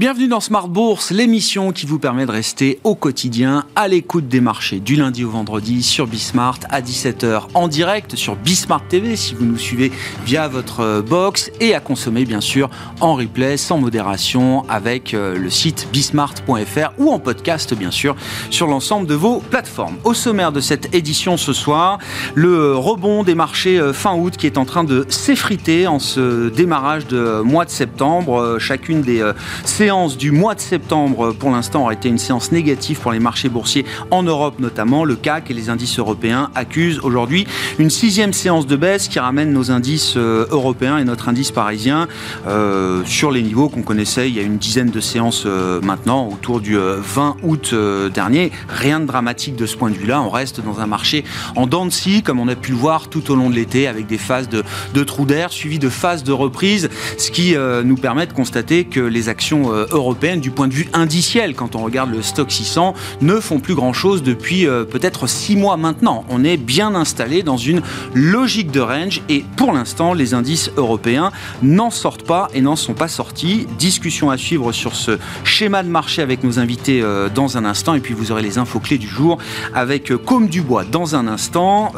Bienvenue dans Smart Bourse, l'émission qui vous permet de rester au quotidien à l'écoute des marchés du lundi au vendredi sur Bismart à 17h en direct sur Bismart TV si vous nous suivez via votre box et à consommer bien sûr en replay sans modération avec euh, le site bismart.fr ou en podcast bien sûr sur l'ensemble de vos plateformes. Au sommaire de cette édition ce soir, le rebond des marchés euh, fin août qui est en train de s'effriter en ce démarrage de mois de septembre. Euh, chacune des séances séance du mois de septembre, pour l'instant, aurait été une séance négative pour les marchés boursiers en Europe notamment. Le CAC et les indices européens accusent aujourd'hui une sixième séance de baisse qui ramène nos indices euh, européens et notre indice parisien euh, sur les niveaux qu'on connaissait il y a une dizaine de séances euh, maintenant, autour du 20 août dernier. Rien de dramatique de ce point de vue-là. On reste dans un marché en dents de scie, comme on a pu le voir tout au long de l'été, avec des phases de trous d'air suivies de phases de reprise, ce qui nous permet de constater que les actions euh, européennes du point de vue indiciel, quand on regarde le stock 600, ne font plus grand-chose depuis euh, peut-être six mois maintenant. On est bien installé dans une logique de range et pour l'instant, les indices européens n'en sortent pas et n'en sont pas sortis. Discussion à suivre sur ce schéma de marché avec nos invités euh, dans un instant et puis vous aurez les infos clés du jour avec Comme Dubois dans un instant.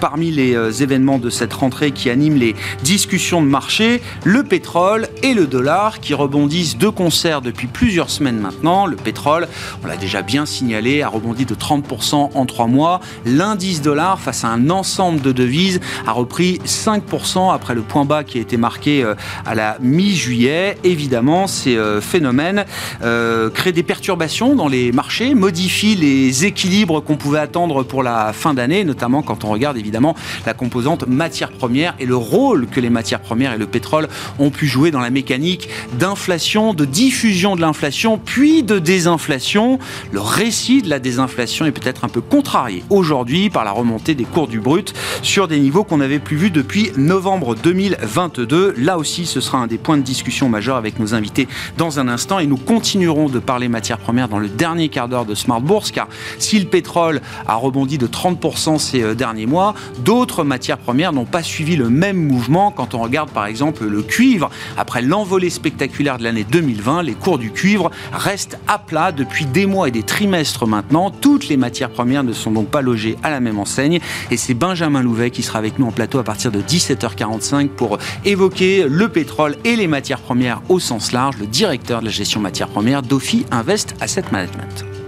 parmi les événements de cette rentrée qui animent les discussions de marché, le pétrole et le dollar qui rebondissent de concert depuis plusieurs semaines maintenant. Le pétrole, on l'a déjà bien signalé, a rebondi de 30% en trois mois. L'indice dollar, face à un ensemble de devises, a repris 5% après le point bas qui a été marqué euh, à la mi-juillet. Évidemment, ces euh, phénomènes euh, créent des perturbations dans les marchés, modifient les équilibres qu'on pouvait attendre pour la fin d'année, notamment quand on regarde évidemment la composante matière première et le rôle que les matières premières et le pétrole ont pu jouer dans la mécanique d'inflation, de diffusion de l'inflation, puis de désinflation. Le récit de la désinflation est peut-être un peu contrarié aujourd'hui par la remontée des cours du brut sur des niveaux qu'on n'avait plus vus depuis novembre 2022. Là aussi, ce sera un des points de discussion majeurs avec nos invités dans un instant et nous continuerons de parler matières premières dans le dernier quart d'heure de Smart Bourse car si le pétrole a rebondi de 30% ces euh, derniers mois, d'autres matières premières n'ont pas suivi le même mouvement quand on regarde par exemple le cuivre après l'envolée spectaculaire de l'année 2020 les cours du cuivre restent à plat depuis des mois et des trimestres maintenant. Toutes les matières premières ne sont donc pas logées à la même enseigne. Et c'est Benjamin Louvet qui sera avec nous en plateau à partir de 17h45 pour évoquer le pétrole et les matières premières au sens large, le directeur de la gestion matières premières d'Ofi Invest Asset Management.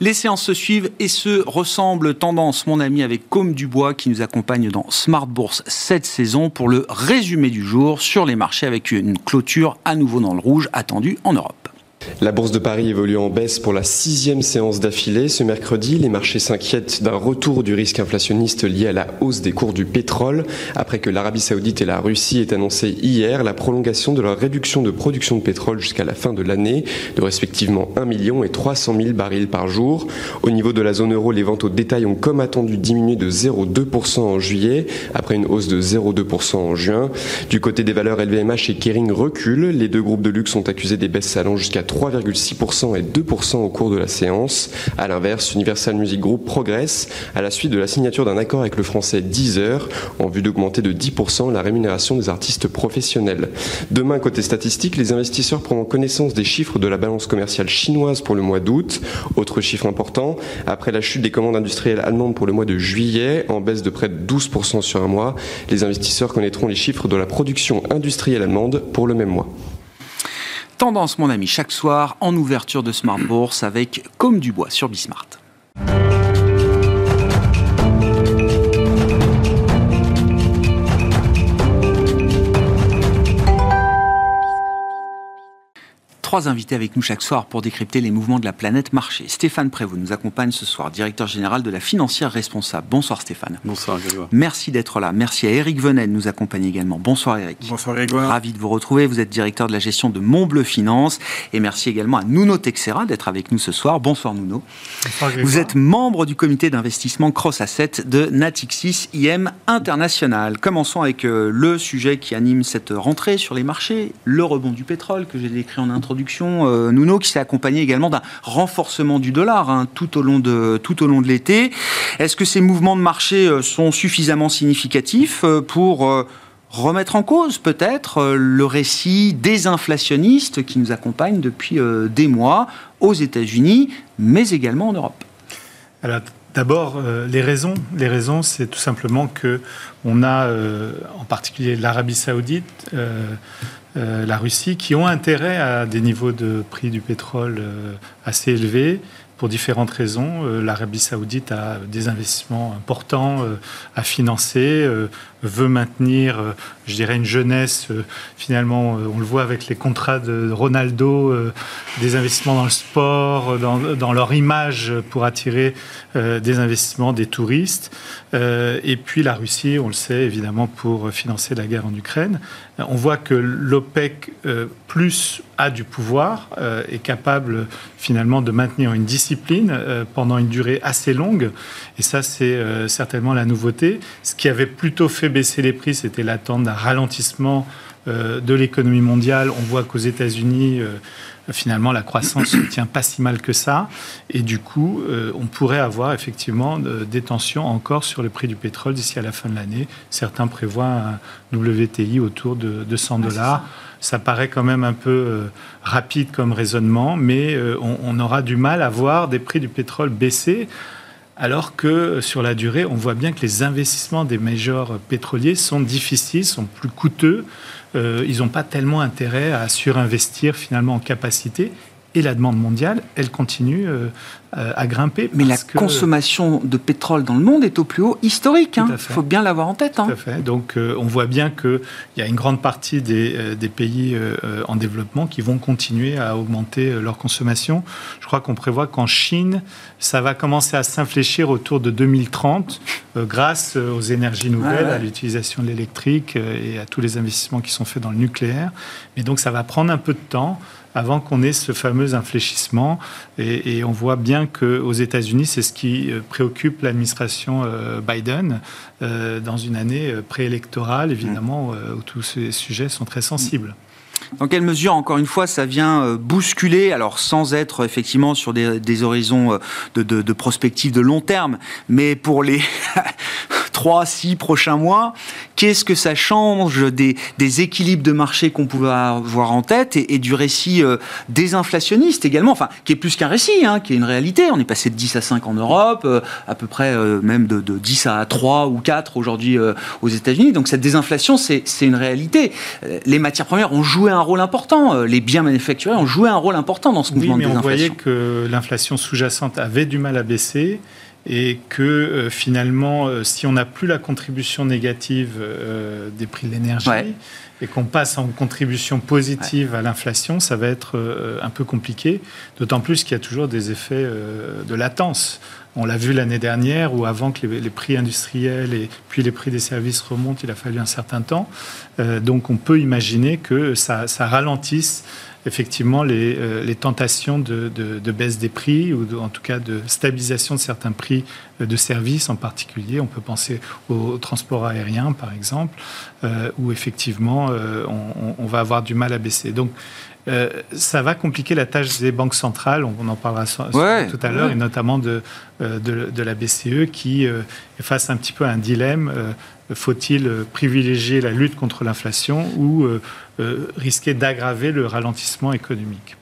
Les séances se suivent et se ressemblent. Tendance, mon ami, avec Comme Dubois qui nous accompagne dans Smart Bourse cette saison pour le résumé du jour sur les marchés avec une clôture à nouveau dans le rouge attendue en Europe. La bourse de Paris évolue en baisse pour la sixième séance d'affilée. Ce mercredi, les marchés s'inquiètent d'un retour du risque inflationniste lié à la hausse des cours du pétrole, après que l'Arabie saoudite et la Russie aient annoncé hier la prolongation de leur réduction de production de pétrole jusqu'à la fin de l'année, de respectivement 1 million et 300 000 barils par jour. Au niveau de la zone euro, les ventes au détail ont comme attendu diminué de 0,2% en juillet, après une hausse de 0,2% en juin. Du côté des valeurs, LVMH et Kering reculent. Les deux groupes de luxe sont accusés des baisses allant jusqu'à 3,6% et 2% au cours de la séance. À l'inverse, Universal Music Group progresse à la suite de la signature d'un accord avec le français Deezer en vue d'augmenter de 10% la rémunération des artistes professionnels. Demain, côté statistique, les investisseurs prendront connaissance des chiffres de la balance commerciale chinoise pour le mois d'août. Autre chiffre important, après la chute des commandes industrielles allemandes pour le mois de juillet, en baisse de près de 12% sur un mois, les investisseurs connaîtront les chiffres de la production industrielle allemande pour le même mois. Tendance, mon ami, chaque soir en ouverture de Smart Bourse avec Comme du bois sur Bismart. Trois invités avec nous chaque soir pour décrypter les mouvements de la planète marché. Stéphane Prévost nous accompagne ce soir, directeur général de la financière responsable. Bonsoir Stéphane. Bonsoir Grégoire. Merci d'être là. Merci à Eric Venet de nous accompagner également. Bonsoir Eric. Bonsoir Grégoire. Ravi de vous retrouver. Vous êtes directeur de la gestion de Montbleu Finance. Et merci également à Nuno Texera d'être avec nous ce soir. Bonsoir Nuno. Bonsoir Vous êtes membre du comité d'investissement Cross Asset de Natixis IM International. Commençons avec euh, le sujet qui anime cette rentrée sur les marchés, le rebond du pétrole que j'ai décrit en introduction introduction, euh, Nuno, qui s'est accompagné également d'un renforcement du dollar hein, tout au long de, tout au long de l'été. Est-ce que ces mouvements de marché euh, sont suffisamment significatifs euh, pour remettre en cause peut-être le récit désinflationniste qui nous accompagne depuis des mois aux États-Unis, mais également en Europe? Alors, D'abord, les raisons. Les raisons, c'est tout simplement que on a, en particulier l'Arabie Saoudite, euh, la Russie, qui ont intérêt à des niveaux de prix du pétrole euh, assez élevés pour différentes raisons. Euh, L'Arabie saoudite a des investissements importants à financer, veut maintenir, je dirais, une jeunesse. Finalement, on le voit avec les contrats de Ronaldo, des investissements dans le sport, dans, leur image pour attirer des investissements des touristes. Et puis la Russie, on le sait, évidemment, pour financer la guerre en Ukraine. On voit que l'OPEC plus a du pouvoir, est capable finalement de maintenir une discipline pendant une durée assez longue. Et ça, c'est certainement la nouveauté. Ce qui avait plutôt fait baisser les prix, c'était l'attente d'un ralentissement euh, de l'économie mondiale. On voit qu'aux États-Unis, euh, finalement, la croissance ne tient pas si mal que ça. Et du coup, euh, on pourrait avoir effectivement des tensions encore sur le prix du pétrole d'ici à la fin de l'année. Certains prévoient un WTI autour de 100 dollars. ça. paraît quand même un peu rapide comme raisonnement, mais on, aura du mal à voir des prix du pétrole baisser alors que sur la durée, on voit bien que les investissements des majors pétroliers sont difficiles, sont plus coûteux. Euh, ils n'ont pas tellement intérêt à surinvestir finalement en capacité et la demande mondiale, elle continue euh, euh, à grimper. Mais la consommation de pétrole dans le monde est au plus haut historique. Il hein. faut bien l'avoir en tête. Hein. Tout à fait. Donc euh, on voit bien qu'il y a une grande partie des, des pays en développement qui vont continuer à augmenter leur consommation. Je crois qu'on prévoit qu'en Chine, ça va commencer à s'infléchir autour de 2030 grâce aux énergies nouvelles, à l'utilisation de l'électrique et à tous les investissements qui sont faits dans le nucléaire. Mais donc ça va prendre un peu de temps avant qu'on ait ce fameux infléchissement. Et, on voit bien qu'aux États-Unis, c'est ce qui euh, préoccupe l'administration euh, Biden euh, dans une année préélectorale, évidemment, où tous ces sujets sont très sensibles. Dans quelle mesure, encore une fois, ça vient bousculer, alors sans être effectivement sur des, horizons de, de, de prospective de long terme, mais pour les trois, six prochains mois, qu'est-ce que ça change des, des équilibres de marché qu'on pouvait avoir en tête et, du récit euh, désinflationniste également, enfin, qui est plus qu'un récit, hein, qui est une réalité. On est passé de 10 à 5 en Europe, euh, à peu près euh, même de, 10 à 3 ou 4 aujourd'hui aux États-Unis. Donc cette désinflation, c'est une réalité. Les matières premières ont joué un rôle important, les biens manufacturés ont joué un rôle important dans ce mouvement de désinflation. On voyait que l'inflation sous-jacente avait du mal à baisser et que euh, finalement, euh, si on n'a plus la contribution négative euh, des prix de l'énergie et qu'on passe en contribution positive à l'inflation, ça va être un peu compliqué, d'autant plus qu'il y a toujours des effets de latence. On l'a vu l'année dernière, où avant que les, prix industriels et puis les prix des services remontent, il a fallu un certain temps. donc on peut imaginer que ça, ça ralentisse effectivement les, euh, tentations de, baisse des prix ou en tout cas de stabilisation de certains prix euh, de services en particulier. On peut penser au, transport aérien par exemple, euh, où effectivement on, va avoir du mal à baisser. Ça va compliquer la tâche des banques centrales, on, en parlera tout à l'heure, et notamment de, de, de, la BCE qui est face un petit peu à un dilemme. Faut-il privilégier la lutte contre l'inflation ou euh, risquer d'aggraver le ralentissement économique?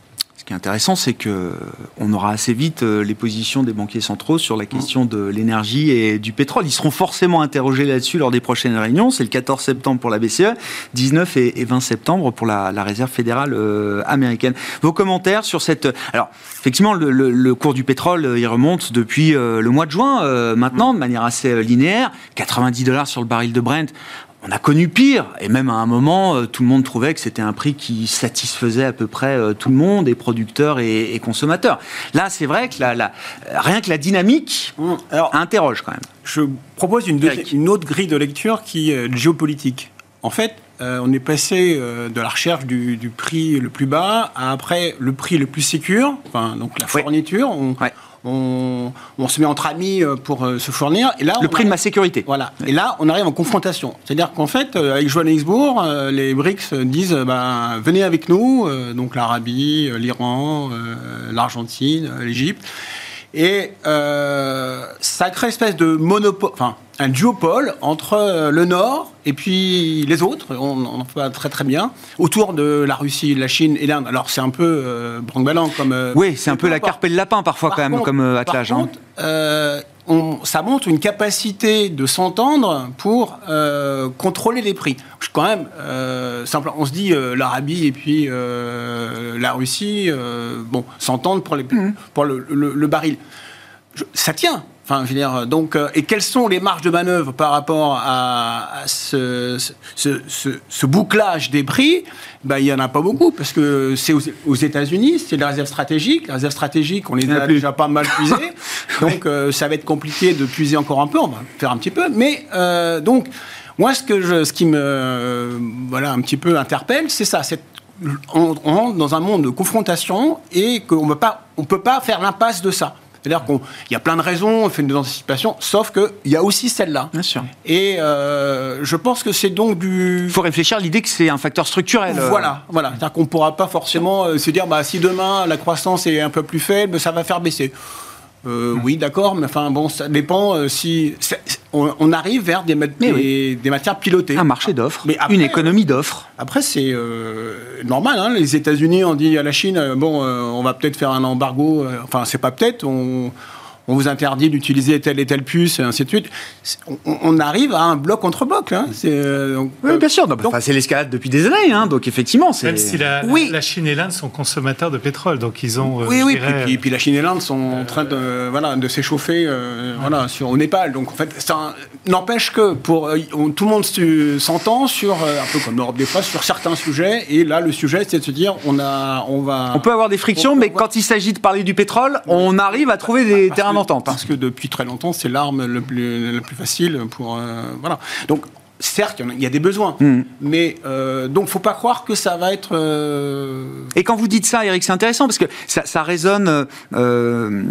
Ce qui est intéressant, c'est que on aura assez vite euh, les positions des banquiers centraux sur la question de l'énergie et du pétrole. Ils seront forcément interrogés là-dessus lors des prochaines réunions. C'est le 14 septembre pour la BCE, 19 et 20 septembre pour la, Réserve fédérale euh, américaine. Vos commentaires sur cette... Alors, effectivement, le, cours du pétrole, il remonte depuis le mois de juin, maintenant, de manière assez linéaire. 90 dollars sur le baril de Brent on a connu pire, et même à un moment, euh, tout le monde trouvait que c'était un prix qui satisfaisait à peu près euh, tout le monde, et producteurs et, consommateurs. Là, c'est vrai que la, rien que la dynamique mmh. Alors, interroge quand même. Je propose une, une, autre grille de lecture qui est géopolitique. En fait, euh, on est passé de la recherche du, prix le plus bas à après le prix le plus sécur, enfin, donc la fourniture. On, on, se met entre amis pour se fournir. Et là, le prix de ma sécurité. Voilà. Et là, on arrive en confrontation. C'est-à-dire qu'en fait, avec Johannesburg, les BRICS disent ben, venez avec nous, donc l'Arabie, l'Iran, l'Argentine, l'Égypte. Et ça crée une espèce de monopole, enfin, un duopole entre euh, le Nord et puis les autres, on en fait très très bien, autour de la Russie, la Chine et l'Inde. Alors c'est un peu euh, ballant comme... Euh, oui, c'est un peu la carpe et le lapin parfois quand même, comme euh, attelage. Par hein. Euh, ça montre une capacité de s'entendre pour contrôler les prix. Quand même, simple, on se dit l'Arabie et puis la Russie, bon, s'entendent pour, les, mmh. pour le, le baril. ça tient, Enfin, je veux dire, donc, euh, et quelles sont les marges de manœuvre par rapport à, ce, ce, bouclage des prix? Ben, Il n'y en a pas beaucoup, parce que c'est aux, États-Unis, c'est les réserves stratégiques. Les réserves stratégiques, on les a déjà pas mal puisées. donc, euh, ça va être compliqué de puiser encore un peu. On va faire un petit peu. Mais, euh, donc, moi, ce, que je, ce qui me voilà, un petit peu interpelle, c'est ça. On, on, rentre dans un monde de confrontation et qu'on ne peut pas faire l'impasse de ça. C'est-à-dire qu'il y a plein de raisons, on fait une anticipation, sauf qu'il y a aussi celle-là. Bien sûr. Et euh, je pense que c'est donc du. Il faut réfléchir à l'idée que c'est un facteur structurel. Euh. Voilà, voilà. C'est-à-dire qu'on ne pourra pas forcément euh, se dire, bah, si demain la croissance est un peu plus faible, ça va faire baisser. Euh, oui, d'accord, mais enfin bon, ça dépend euh, si on, arrive vers des, des, matières pilotées. Un marché d'offres, une économie d'offres. Après, c'est euh, normal. Hein, les États-Unis ont dit à la Chine, bon, on va peut-être faire un embargo. enfin, c'est pas peut-être. On, on vous interdit d'utiliser telle et telle puce, et ainsi de suite. On, arrive à un bloc contre bloc. Hein. Euh, oui, bien sûr. c'est l'escalade depuis des années. Hein. Donc, effectivement, c'est. Même si la, oui. la, Chine et l'Inde sont consommateurs de pétrole. Donc, ils ont. Euh, oui, oui. Puis, puis, la Chine et l'Inde sont en train de, voilà, de s'échauffer euh, voilà, sur, au Népal. Donc, en fait, ça n'empêche que pour, tout le monde s'entend sur, un peu comme l'Europe des fois, sur certains sujets. Et là, le sujet, c'est de se dire on, a, on va. On peut avoir des frictions, mais quand il s'agit de parler du pétrole, on arrive à trouver des terrains parce que depuis très longtemps, c'est l'arme la plus, facile pour. Euh, voilà. Certes, il y, a des besoins, hmm. mais euh, donc faut pas croire que ça va être. Euh, Et quand vous dites ça, Eric, c'est intéressant parce que ça, résonne, euh,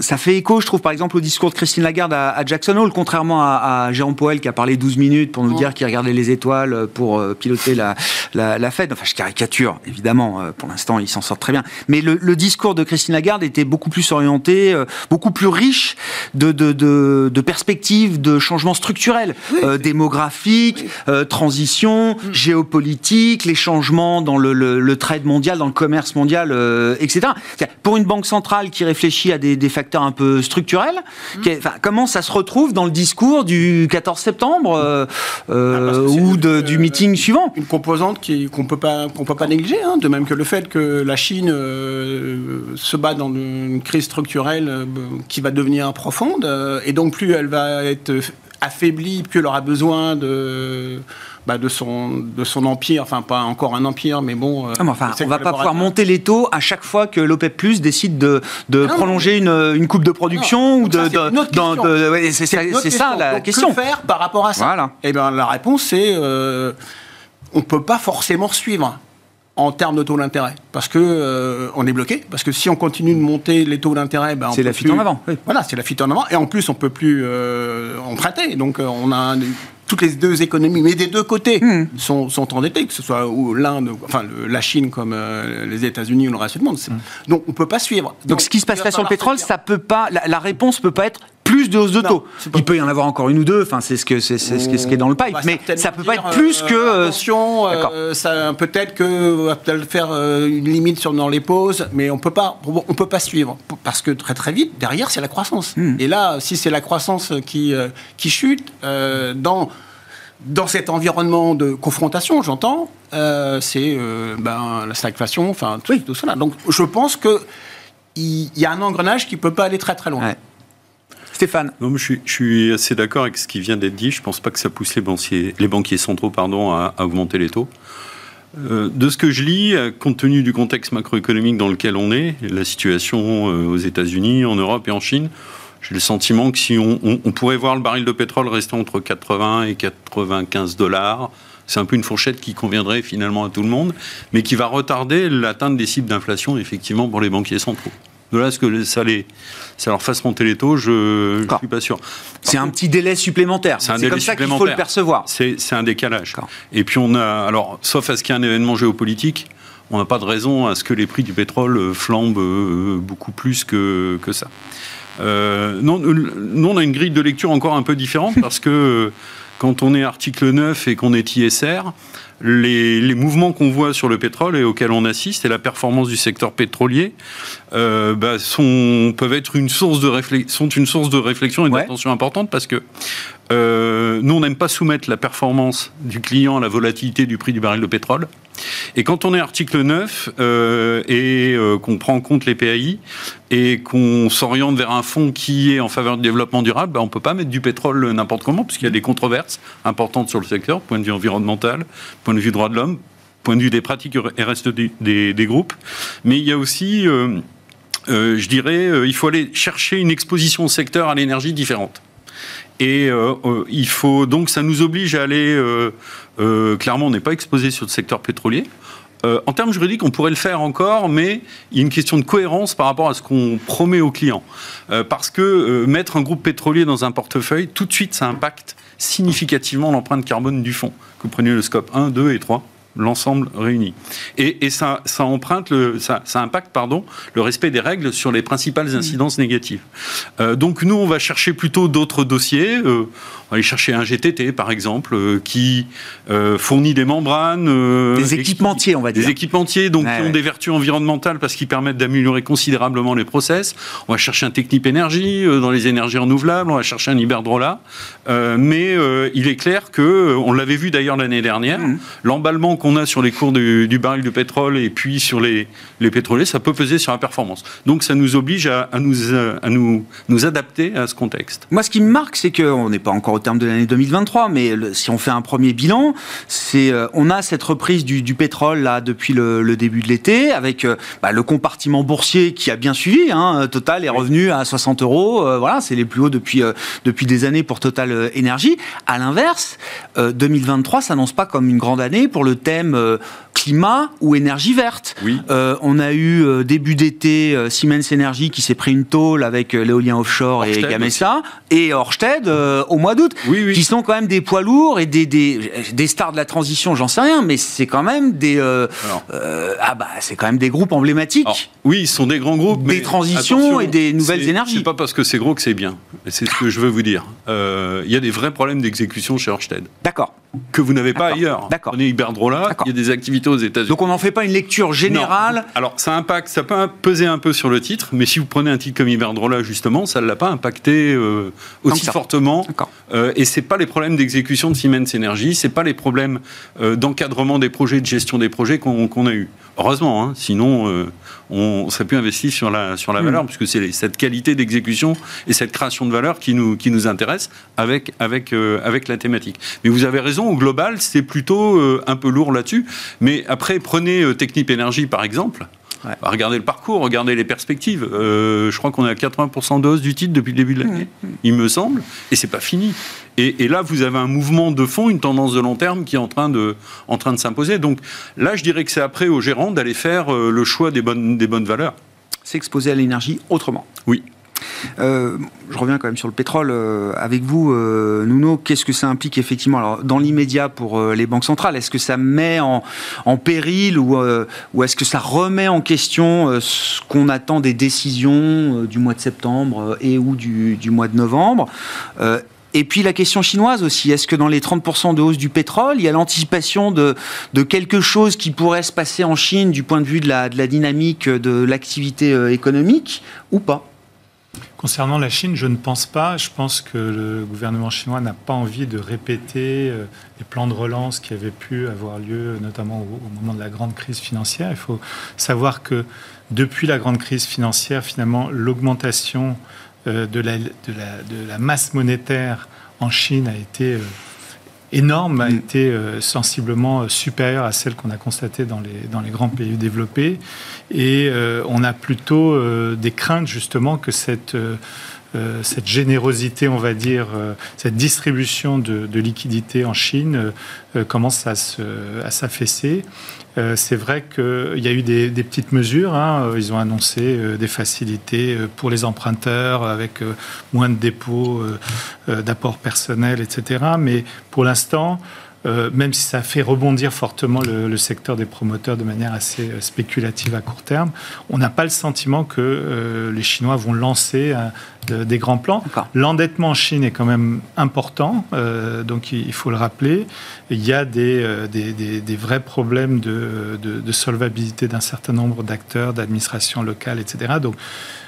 ça fait écho, je trouve, par exemple, au discours de Christine Lagarde à, Jackson Hole, contrairement à, Jérôme Powell qui a parlé 12 minutes pour nous dire qu'il regardait les étoiles pour euh, piloter la, la, Fed. Enfin, je caricature, évidemment, pour l'instant, il s'en sort très bien. Mais le, discours de Christine Lagarde était beaucoup plus orienté, beaucoup plus riche de, de, de, perspectives de changements structurels, démographiques euh, transition, mm. géopolitique, les changements dans le, trade mondial, dans le commerce mondial, euh, etc. Pour une banque centrale qui réfléchit à des, facteurs un peu structurels, mm. comment ça se retrouve dans le discours du 14 septembre euh, ah, ou du meeting suivant? Une composante qu'on ne peut pas qu'on peut pas négliger, hein, de même que le fait que la Chine se bat dans une crise structurelle qui va devenir profonde, et donc plus elle va être affaiblie, plus elle aura besoin de, bah, de, son, de son empire, enfin pas encore un empire, mais bon... Euh, ah, enfin, on va pas pouvoir monter les taux à chaque fois que l'OPEP Plus décide de, de prolonger une, une, coupe de production ou de... C'est ça la question. Que faire par rapport à ça? Voilà. Eh bien la réponse c'est... Euh, on ne peut pas forcément suivre en termes de taux d'intérêt. Parce que euh, on est bloqué. Parce que si on continue de monter les taux d'intérêt ben c'est la fuite en avant voilà c'est la fuite en avant. Et en plus on peut plus euh, emprunter. Donc euh, on a toutes les deux économies mais des deux côtés hmm. sont, sont endettées que ce soit l'Inde enfin la Chine comme les États-Unis ou le reste du monde hmm. donc on peut pas suivre donc, ce qui se passe là sur le pétrole ça peut pas la, la réponse peut pas être plus de hausse de taux. Il peut y en avoir encore une ou deux, enfin, c'est ce, que, c'est, ce, qui est dans le pipe, mais ça peut pas être plus que... Euh, attention, euh, ça, peut-être que va peut-être faire euh, une limite sur, dans les pauses, mais on peut pas, on peut pas suivre, parce que très très vite, derrière, c'est la croissance. Hmm. Et là, si c'est la croissance qui, qui chute, dans dans cet environnement de confrontation, j'entends, c'est ben, la stagflation, enfin tout, tout, cela. Donc je pense que il y, a un engrenage qui peut pas aller très très loin. Stéphane non, je, suis, assez d'accord avec ce qui vient d'être dit. Je ne pense pas que ça pousse les banquiers, les banquiers centraux pardon, à, augmenter les taux. Euh, de ce que je lis, compte tenu du contexte macroéconomique dans lequel on est, la situation euh, aux États-Unis, en Europe et en Chine, j'ai le sentiment que si on, on, pourrait voir le baril de pétrole rester entre 80 et 95 dollars, c'est un peu une fourchette qui conviendrait finalement à tout le monde, mais qui va retarder l'atteinte des cibles d'inflation effectivement pour les banquiers centraux. De là ce que ça, les, ça leur fasse monter les taux, je ne suis pas sûr. C'est un petit délai supplémentaire. C'est comme ça qu'il faut le percevoir. C'est un décalage. Et puis on a, alors, sauf à ce qu'il y ait un événement géopolitique, on n'a pas de raison à ce que les prix du pétrole euh, flambent euh, beaucoup plus que, que ça. Euh, non, nous, on a une grille de lecture encore un peu différente parce que quand on est article 9 et qu'on est ISR, les, mouvements qu'on voit sur le pétrole et auxquels on assiste et la performance du secteur pétrolier euh, bah, sont, peuvent être une source de, sont une source de réflexion et d'attention importante parce que euh, nous, on n'aime pas soumettre la performance du client à la volatilité du prix du baril de pétrole. Et quand on est article 9 euh, et euh, qu'on prend en compte les PAI et qu'on s'oriente vers un fonds qui est en faveur du développement durable, ben on ne peut pas mettre du pétrole n'importe comment, puisqu'il y a des controverses importantes sur le secteur, point de vue environnemental, point de vue droit de l'homme, point de vue des pratiques et reste des, groupes. Mais il y a aussi, euh, je dirais, il faut aller chercher une exposition au secteur à l'énergie différente. Et euh, euh, il faut donc, ça nous oblige à aller. Euh, clairement, on n'est pas exposé sur le secteur pétrolier. en termes juridiques, on pourrait le faire encore, mais il y a une question de cohérence par rapport à ce qu'on promet aux clients. parce que mettre un groupe pétrolier dans un portefeuille, tout de suite, ça impacte significativement l'empreinte carbone du fonds. Que vous preniez le scope 1, 2 et 3 l'ensemble réuni. Et, ça, ça, emprunte le, ça, ça, impacte pardon, le respect des règles sur les principales incidences négatives. Euh, donc nous, on va chercher plutôt d'autres dossiers. Euh, on va aller chercher un GTT, par exemple, euh, qui fournit des membranes. Des équipementiers, on va dire. Des équipementiers, donc qui ont des vertus environnementales parce qu'ils permettent d'améliorer considérablement les process. On va chercher un Technip Énergie dans les énergies renouvelables. On va chercher un Iberdrola. mais il est clair que, on l'avait vu d'ailleurs l'année dernière, mmh. l'emballement qu'on a sur les cours du, baril de pétrole et puis sur les, les pétroliers, ça peut peser sur la performance. Donc ça nous oblige à, à nous, à nous, nous adapter à ce contexte. Moi, ce qui me marque, c'est qu'on n'est pas encore au terme de l'année 2023, mais si on fait un premier bilan, c'est euh, on a cette reprise du, pétrole là depuis le, début de l'été, avec euh, bah, le compartiment boursier qui a bien suivi. Hein, Total est revenu à 60 euros. Euh, voilà, c'est les plus hauts depuis depuis des années pour Total Énergie. À l'inverse, 2023 s'annonce pas comme une grande année pour le thème climat ou énergie verte. Oui. on a eu début d'été Siemens Energy qui s'est pris une tôle avec l'éolien offshore et Gamesa et Orsted au mois d'août qui sont quand même des poids lourds et des, des, stars de la transition, j'en sais rien, mais c'est quand même des euh, euh, ah bah c'est quand même des groupes emblématiques. oui, ils sont des grands groupes, des transitions et des nouvelles énergies. C'est pas parce que c'est gros que c'est bien. C'est ce que je veux vous dire. Euh, il y a des vrais problèmes d'exécution chez Ørsted. D'accord que vous n'avez pas ailleurs. D'accord. On est Iberdrola, il y a des activités aux États-Unis. Donc on n'en fait pas une lecture générale. Alors ça impacte, ça peut peser un peu sur le titre, mais si vous prenez un titre comme Iberdrola justement, ça ne l'a pas impacté euh, aussi fortement. Euh, et c'est pas les problèmes d'exécution de Siemens Energy, c'est pas les problèmes euh, d'encadrement des projets, de gestion des projets qu'on a eu. Heureusement, hein, sinon euh, on serait plus investi sur la, sur la valeur, mm. puisque c'est cette qualité d'exécution et cette création de valeur qui nous, qui nous intéresse avec, avec, euh, avec la thématique. Mais vous avez raison, au global, c'est plutôt euh, un peu lourd là-dessus. Mais après, prenez Technip Énergie par exemple. Regardez le parcours, regardez les perspectives. Euh, je crois qu'on est à 80% de hausse du titre depuis le début de l'année, mmh, mmh. il me semble, et c'est pas fini. Et, là, vous avez un mouvement de fond, une tendance de long terme qui est en train de, en train de s'imposer. Donc là, je dirais que c'est après aux gérants d'aller faire euh, le choix des bonnes, des bonnes valeurs. S'exposer à l'énergie autrement. Oui. Euh, je reviens quand même sur le pétrole euh, avec vous, euh, Nuno. Qu'est-ce que ça implique effectivement Alors, dans l'immédiat pour les banques centrales? Est-ce que ça met en, péril ou, est-ce que ça remet en question ce qu'on attend des décisions du mois de septembre et ou du, mois de novembre? Et puis la question chinoise aussi, est-ce que dans les 30% de hausse du pétrole, il y a l'anticipation de, quelque chose qui pourrait se passer en Chine du point de vue de la dynamique de l'activité économique ou pas? Concernant la Chine, je ne pense pas. Je pense que le gouvernement chinois n'a pas envie de répéter euh, les plans de relance qui avaient pu avoir lieu, notamment au, moment de la grande crise financière. Il faut savoir que depuis la grande crise financière, finalement, l'augmentation euh, de la, masse monétaire en Chine a été euh, énorme, a mm. été euh, sensiblement euh, supérieure à celle qu'on a constatée dans les, dans les grands pays développés. Et euh, on a plutôt des craintes justement que cette cette générosité, on va dire, cette distribution de, de liquidités en Chine commence à s'affaisser. C'est vrai qu'il y a eu des, petites mesures. Hein. Ils ont annoncé des facilités pour les emprunteurs avec moins de dépôts, d'apports personnels, etc. Mais pour l'instant, euh, même si ça fait rebondir fortement le, secteur des promoteurs de manière assez euh, spéculative à court terme, on n'a pas le sentiment que euh, les Chinois vont lancer des grands plans. L'endettement en Chine est quand même important, donc il, faut le rappeler. Il y a des, des, vrais problèmes de, de solvabilité d'un certain nombre d'acteurs, d'administration locale, etc. Donc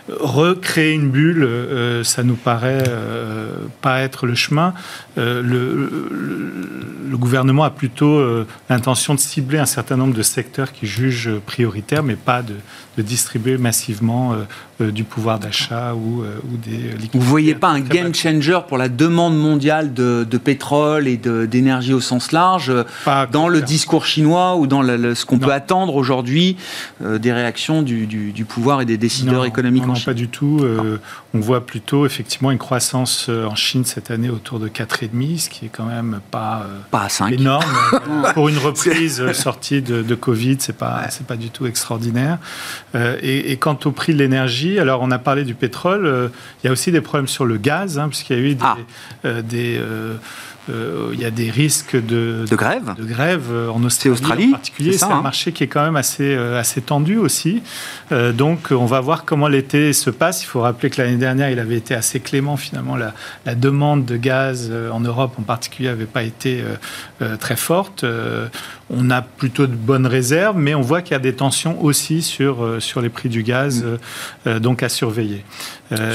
recréer une bulle, euh, ça nous paraît euh, pas être le chemin. Euh, le, gouvernement a plutôt l'intention de cibler un certain nombre de secteurs qui jugent prioritaires, mais pas de, distribuer massivement du pouvoir d'achat ou, ou, des Vous ne voyez pas un game changer pour la demande mondiale de, pétrole et d'énergie au sens large dans le discours chinois ou dans ce qu'on peut attendre aujourd'hui des réactions du, pouvoir et des décideurs économiques en pas du tout. Euh, on voit plutôt effectivement une croissance euh, en Chine cette année autour de 4,5, ce qui est quand même pas, euh, pas énorme. Pour une reprise sortie de, de Covid, c'est pas, c'est pas du tout extraordinaire. et, quant au prix de l'énergie, alors on a parlé du pétrole, il y a aussi des problèmes sur le gaz, hein, puisqu'il y a eu des, ah. des euh, il y a des risques de, de grève, de grève euh, en Australie, en particulier. C'est un hein. marché qui est quand même assez, euh, assez tendu aussi. donc on va voir comment l'été se passe. Il faut rappeler que l'année dernière, il avait été assez clément finalement. La, la demande de gaz en Europe en particulier n'avait pas été très forte. on a plutôt de bonnes réserves, mais on voit qu'il y a des tensions aussi sur, sur les prix du gaz, mm. donc à surveiller.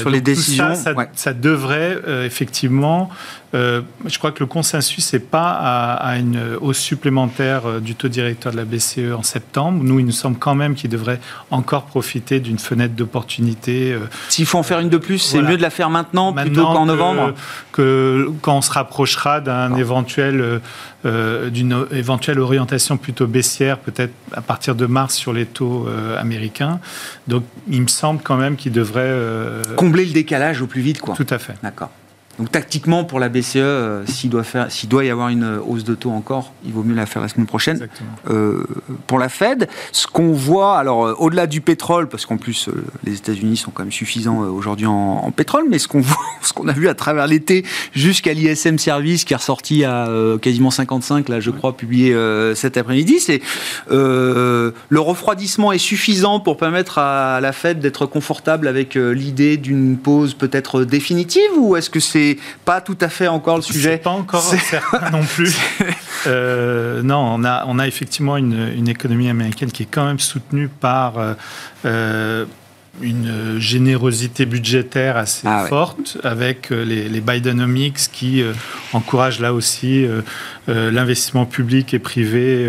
sur les décisions, ça, ça, devrait effectivement euh, je crois que le consensus n'est pas à, une hausse supplémentaire euh, du taux directeur de la BCE en septembre. Nous, il nous semble quand même qu'il devrait encore profiter d'une fenêtre d'opportunité. Euh, S'il faut en faire une de plus, c'est mieux de la faire maintenant, plutôt qu'en novembre que, quand on se rapprochera d'un éventuel, d'une éventuelle orientation plutôt baissière, peut-être à partir de mars sur les taux américains. Donc, il me semble quand même qu'il devrait... Combler le décalage au plus vite, quoi. Tout à fait. D'accord. Donc tactiquement pour la BCE, euh, s'il doit faire, s'il doit y avoir une hausse de taux encore, il vaut mieux la faire la semaine prochaine. Euh, pour la Fed, ce qu'on voit, alors euh, au-delà du pétrole, parce qu'en plus les États-Unis sont quand même suffisants aujourd'hui en, pétrole, mais ce qu'on voit, ce qu'on a vu à travers l'été jusqu'à l'ISM Service qui est ressorti à quasiment 55 là, je crois, publié cet après-midi, c'est le refroidissement est suffisant pour permettre à la Fed d'être confortable avec l'idée d'une pause peut-être définitive, ou est-ce que c'est pas tout à fait encore le sujet. Pas encore certain non plus. Euh, non, on a, on a effectivement une, une, économie américaine qui est quand même soutenue par euh, euh, une générosité budgétaire assez ah forte avec euh, les, les, Bidenomics qui euh, encouragent là aussi euh, l'investissement public et privé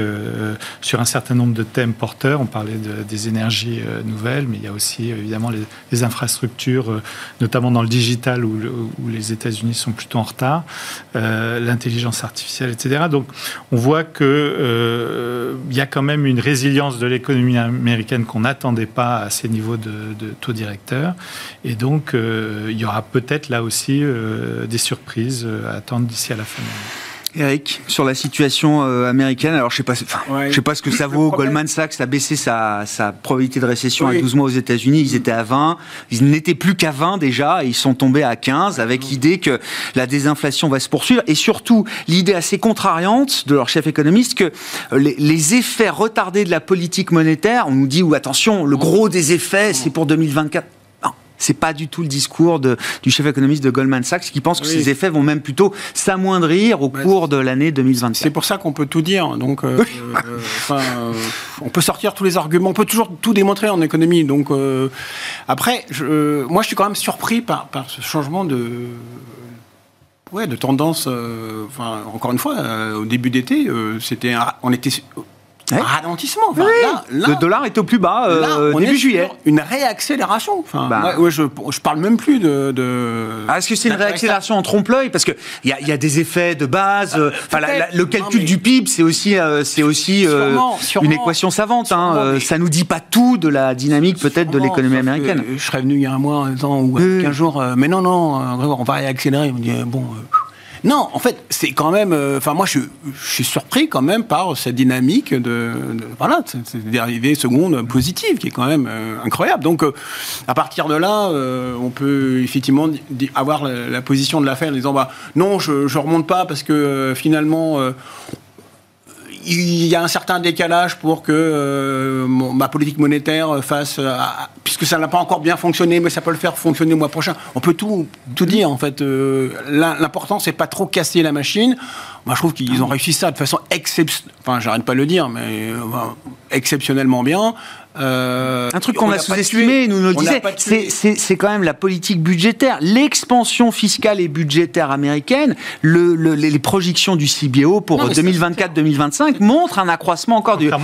sur un certain nombre de thèmes porteurs. On parlait des énergies nouvelles, mais il y a aussi évidemment les, infrastructures, notamment dans le digital où, où les États-Unis sont plutôt en retard, l'intelligence artificielle, etc. Donc on voit que il y a quand même une résilience de l'économie américaine qu'on n'attendait pas à ces niveaux de, de taux directeur. Et donc, euh, il y aura peut-être là aussi euh, des surprises euh, à attendre d'ici à la fin. Eric, sur la situation américaine, alors je sais pas, je sais pas ce que ça vaut. Goldman Sachs a baissé sa, probabilité de récession à 12 mois aux États-Unis. Ils étaient à 20, ils n'étaient plus qu'à 20 déjà, et ils sont tombés à 15 avec l'idée que la désinflation va se poursuivre. Et surtout l'idée assez contrariante de leur chef économiste que les, les, effets retardés de la politique monétaire, on nous dit ou attention, le gros des effets c'est pour 2024 c'est pas du tout le discours de, du chef économiste de Goldman Sachs qui pense que ces effets vont même plutôt s'amoindrir au cours de l'année 2024. C'est pour ça qu'on peut tout dire. Donc, euh, euh, euh, on peut sortir tous les arguments, on peut toujours tout démontrer en économie. Donc, après, je, moi, je suis quand même surpris par, par ce changement de ouais, de tendance. enfin, encore une fois, au début d'été, c'était, on était Ouais. ralentissement. Enfin, Oui, là- là- le dollar est au plus bas euh, là, on début est juillet. sur une réaccélération. Enfin, Bah. moi, ouais, je, je parle même plus de. de Ah, Est-ce que c'est une réaccélération en trompe-l'œil? Parce qu'il y a, il y a des effets de base. euh, la- la- le calcul Non, mais- du PIB, c'est aussi, euh, c'est aussi euh, Sûrement, sûrement. une équation savante. hein. Sûrement, Euh, mais- Ça nous dit pas tout de la dynamique peut-être de l'économie américaine. Je serais venu il y a un mois en disant, ou Oui, oui. 15 jours, euh, mais non, non, euh, on va réaccélérer. On me dit, euh, bon. Non, en fait, c'est quand même. euh, Enfin, moi, je, suis surpris quand même par cette dynamique de. voilà, cette dérivée seconde positive qui est quand même euh, incroyable. Donc, euh, à partir de là, on peut effectivement avoir la, position de la Fed en disant, bah, non, je ne remonte pas parce que finalement. Il y a un certain décalage pour que euh, ma politique monétaire fasse, euh, puisque ça n'a pas encore bien fonctionné, mais ça peut le faire fonctionner le mois prochain. On peut tout, tout dire en fait. Euh, l'im- L'important c'est pas trop casser la machine. Moi je trouve qu'ils ont réussi ça de façon exceptionnelle. Enfin, j'arrête pas de le dire, mais exceptionnellement bien. Euh, Un truc on qu'on a sous-estimé, nous nous le disait, c'est- quand même la politique budgétaire. L'expansion fiscale et budgétaire américaine, le- le- les les projections du CBO pour Non, mais ça, 2024-2025 montrent un accroissement encore du. De- ah,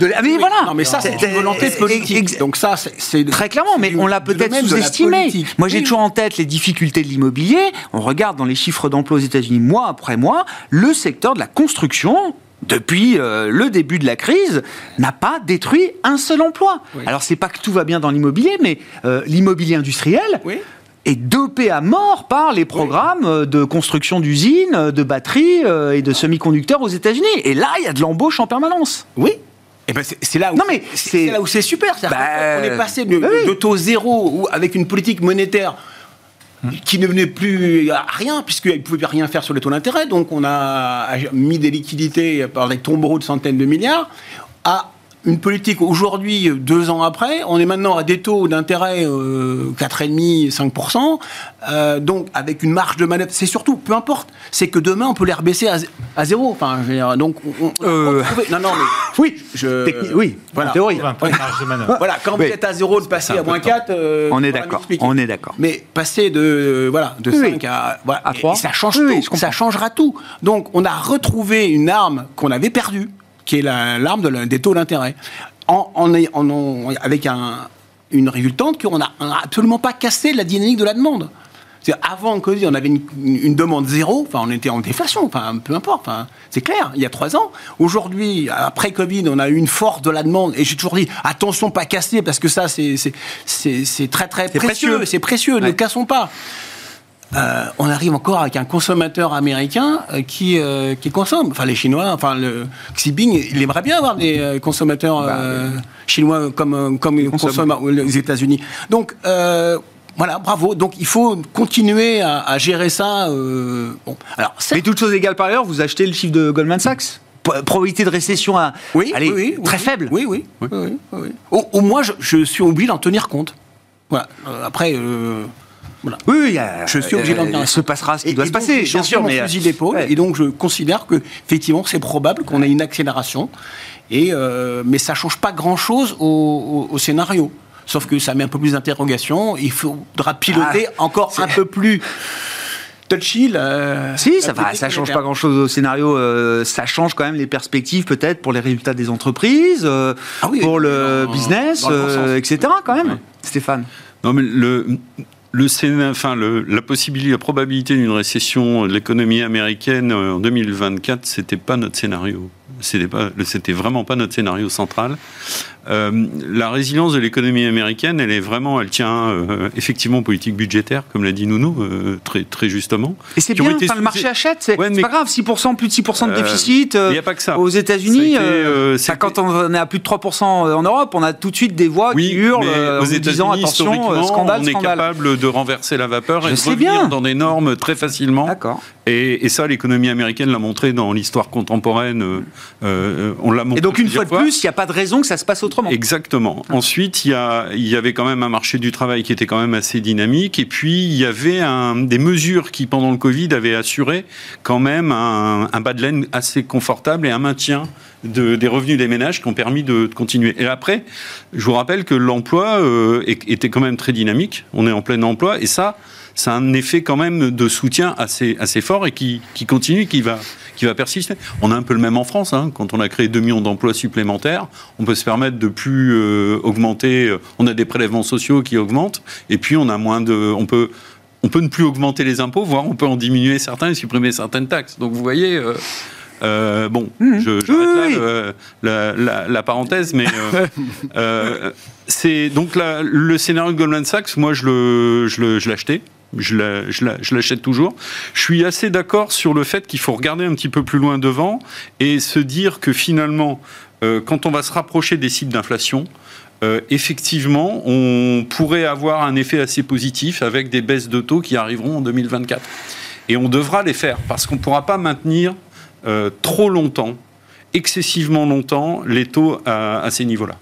mais Oui, voilà Non, mais ça, c'est une volonté politique. Donc ça, c'est- Très clairement, mais on l'a peut-être sous-estimé. Moi, j'ai Oui. toujours en tête les difficultés de l'immobilier. On regarde dans les chiffres d'emploi aux États-Unis mois après mois, le secteur de la construction. Depuis euh, le début de la crise, n'a pas détruit un seul emploi. Oui. Alors c'est pas que tout va bien dans l'immobilier, mais euh, l'immobilier industriel Oui. est dopé à mort par les programmes euh, de construction d'usines, de batteries et de semi-conducteurs aux États-Unis. Et là, il y a de l'embauche en permanence. Oui. Et ben c'est là où Non, mais c'est là où c'est super. Bah, on est passé de, bah oui. de taux zéro ou avec une politique monétaire qui ne venait plus à rien puisqu'il ne pouvait rien faire sur les taux d'intérêt. Donc on a mis des liquidités par des tombereaux de centaines de milliards à une politique aujourd'hui, deux ans après, on est maintenant à des taux d'intérêt euh, 4,5, 5%, euh, donc avec une marge de manœuvre. C'est surtout, peu importe, c'est que demain on peut les rebaisser à, zé- à zéro. Enfin, je veux dire, donc on, Euh, non, non, mais Oui, je, techni- oui, voilà. en théorie. trouve un peu de marge de manœuvre. Voilà, quand Oui. vous êtes à zéro, de passer à moins 4, euh, On est d'accord, on est d'accord. Mais passer de, euh, voilà, de Oui, 5 à, voilà, À et- trois. et ça change tout, ça changera tout. Donc on a retrouvé une arme qu'on avait perdue, qui est la- l'arme de des taux d'intérêt, en, avec un, une résultante qu'on n'a absolument pas cassé la dynamique de la demande. Avant le Covid, on avait une, une demande zéro, enfin on était en déflation, enfin peu importe, enfin, c'est clair, il y a trois ans. Aujourd'hui, après Covid, on a eu une force de la demande, et j'ai toujours dit, attention, pas casser, parce que ça, c'est très très C'est précieux, précieux. c'est précieux, ne cassons pas. Euh, on arrive encore avec un consommateur américain euh, qui, euh, qui consomme. Enfin, les Chinois, enfin, le Xi Jinping, il aimerait bien avoir des consommateurs euh, chinois comme, comme ils consomment. les États-Unis. Donc, voilà, bravo. Donc, il faut continuer à, à gérer ça. bon. Alors, Mais toutes choses égales par ailleurs, vous achetez le chiffre de Goldman Sachs? Probabilité de récession à, oui, allez, oui, oui, très faible. Oui, oui. oui. Au, au moins, je, je suis obligé d'en tenir compte. Voilà. Après, voilà. Oui, oui, il y a- Je suis obligé d'en euh, Il se passera ce qui Et- doit et se donc, passer, bien sûr. Mais, fusil d'épaule, ouais. et donc je considère que effectivement c'est probable qu'on ait une accélération, et euh, mais ça change pas grand chose au, au- au scénario. Sauf que ça met un peu plus d'interrogation. Il faudra piloter Ah, encore un peu plus touchy. la- Si, la ça, va, ça change pas grand-chose au scénario. euh, ça change quand même les perspectives, peut-être pour les résultats des entreprises, euh, Ah oui, pour le dans- business, dans le bon euh, sens. etc. Quand même, Ouais. Stéphane. Non, mais le, le, scéna- enfin, la possibilité, la probabilité d'une récession de l'économie américaine euh, en 2024, c'était pas notre scénario. C'était pas, c'était vraiment pas notre scénario central. Euh, la résilience de l'économie américaine, elle est vraiment, elle tient euh, effectivement aux politiques budgétaires, comme l'a dit Nounou, euh, très, très justement. Et c'est bien, été enfin, le marché achète, c'est Ouais, c'est mais- pas grave, 6%, plus de 6% de Euh, déficit. Il n'y a pas que ça. Aux États-Unis, quand on est à plus de 3% en Europe, on a tout de suite des voix qui hurlent aux disant attention, historiquement, scandale, on est scandale. capable de renverser la vapeur Je et de revenir bien. dans des normes très facilement. D'accord. Et, et ça, l'économie américaine l'a montré dans l'histoire contemporaine. on l'a montré. Et donc, une fois de plus, il n'y a pas de raison que ça se passe autrement. Exactement. Ensuite, il y, a, il y avait quand même un marché du travail qui était quand même assez dynamique. Et puis, il y avait un- des mesures qui, pendant le Covid, avaient assuré quand même un, un bas de laine assez confortable et un maintien de- des revenus des ménages qui ont permis de, de continuer. Et après, je vous rappelle que l'emploi euh, était quand même très dynamique. On est en plein emploi. Et ça, ça a un effet quand même de soutien assez, assez fort et qui, qui continue, qui va, qui va persister. On a un peu le même en France. Hein. Quand on a créé 2 millions d'emplois supplémentaires, on peut se permettre de plus euh, augmenter. On a des prélèvements sociaux qui augmentent, et puis on a moins de. On peut on peut ne plus augmenter les impôts, voire on peut en diminuer certains et supprimer certaines taxes. Donc vous voyez, euh, euh, bon, mmh. je, j'arrête là la, parenthèse, mais euh, c'est donc le scénario de Goldman Sachs, moi je, le, je, l'achetais. Je, l'achète toujours. Je suis assez d'accord sur le fait qu'il faut regarder un petit peu plus loin devant et se dire que finalement, quand on va se rapprocher des cibles d'inflation, euh, effectivement, on pourrait avoir un effet assez positif avec des baisses de taux qui arriveront en 2024. Et on devra les faire parce qu'on ne pourra pas maintenir euh, trop longtemps, excessivement longtemps, les taux à, à ces niveaux-là.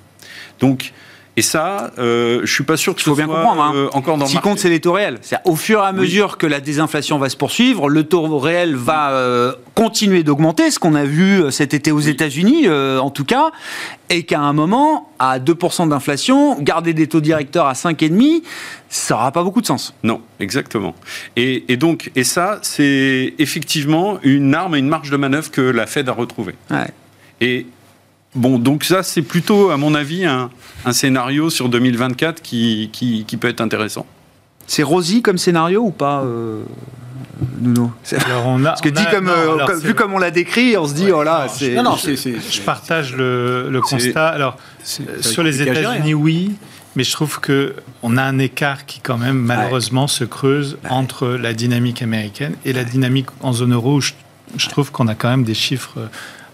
Donc, et ça, euh, je suis pas sûr qu'il faut bien comprendre. Hein. Euh, encore dans Ce qui compte, c'est les taux réels. Au fur et à mesure que la désinflation va se poursuivre, le taux réel va euh, continuer d'augmenter, ce qu'on a vu euh, cet été aux États-Unis, en tout cas, et qu'à un moment, à 2% d'inflation, garder des taux directeurs à 5,5, ça n'aura pas beaucoup de sens. Non, exactement. Et, et donc, et ça, c'est effectivement une arme et une marge de manœuvre que la Fed a retrouvée. Ouais. Et Bon, donc ça, c'est plutôt, à mon avis, un, scénario sur 2024 qui, qui, peut être intéressant. C'est rosy comme scénario ou pas euh, Nuno? Alors on a, Parce que dit comme, euh, vu comme on l'a décrit, on se dit, oh là, c'est... Non, non, je partage le, constat. Alors, sur les États-Unis, hein. oui, mais je trouve qu'on a un écart qui, quand même, malheureusement, se creuse entre la dynamique américaine et la dynamique en zone euro, je trouve qu'on a quand même des chiffres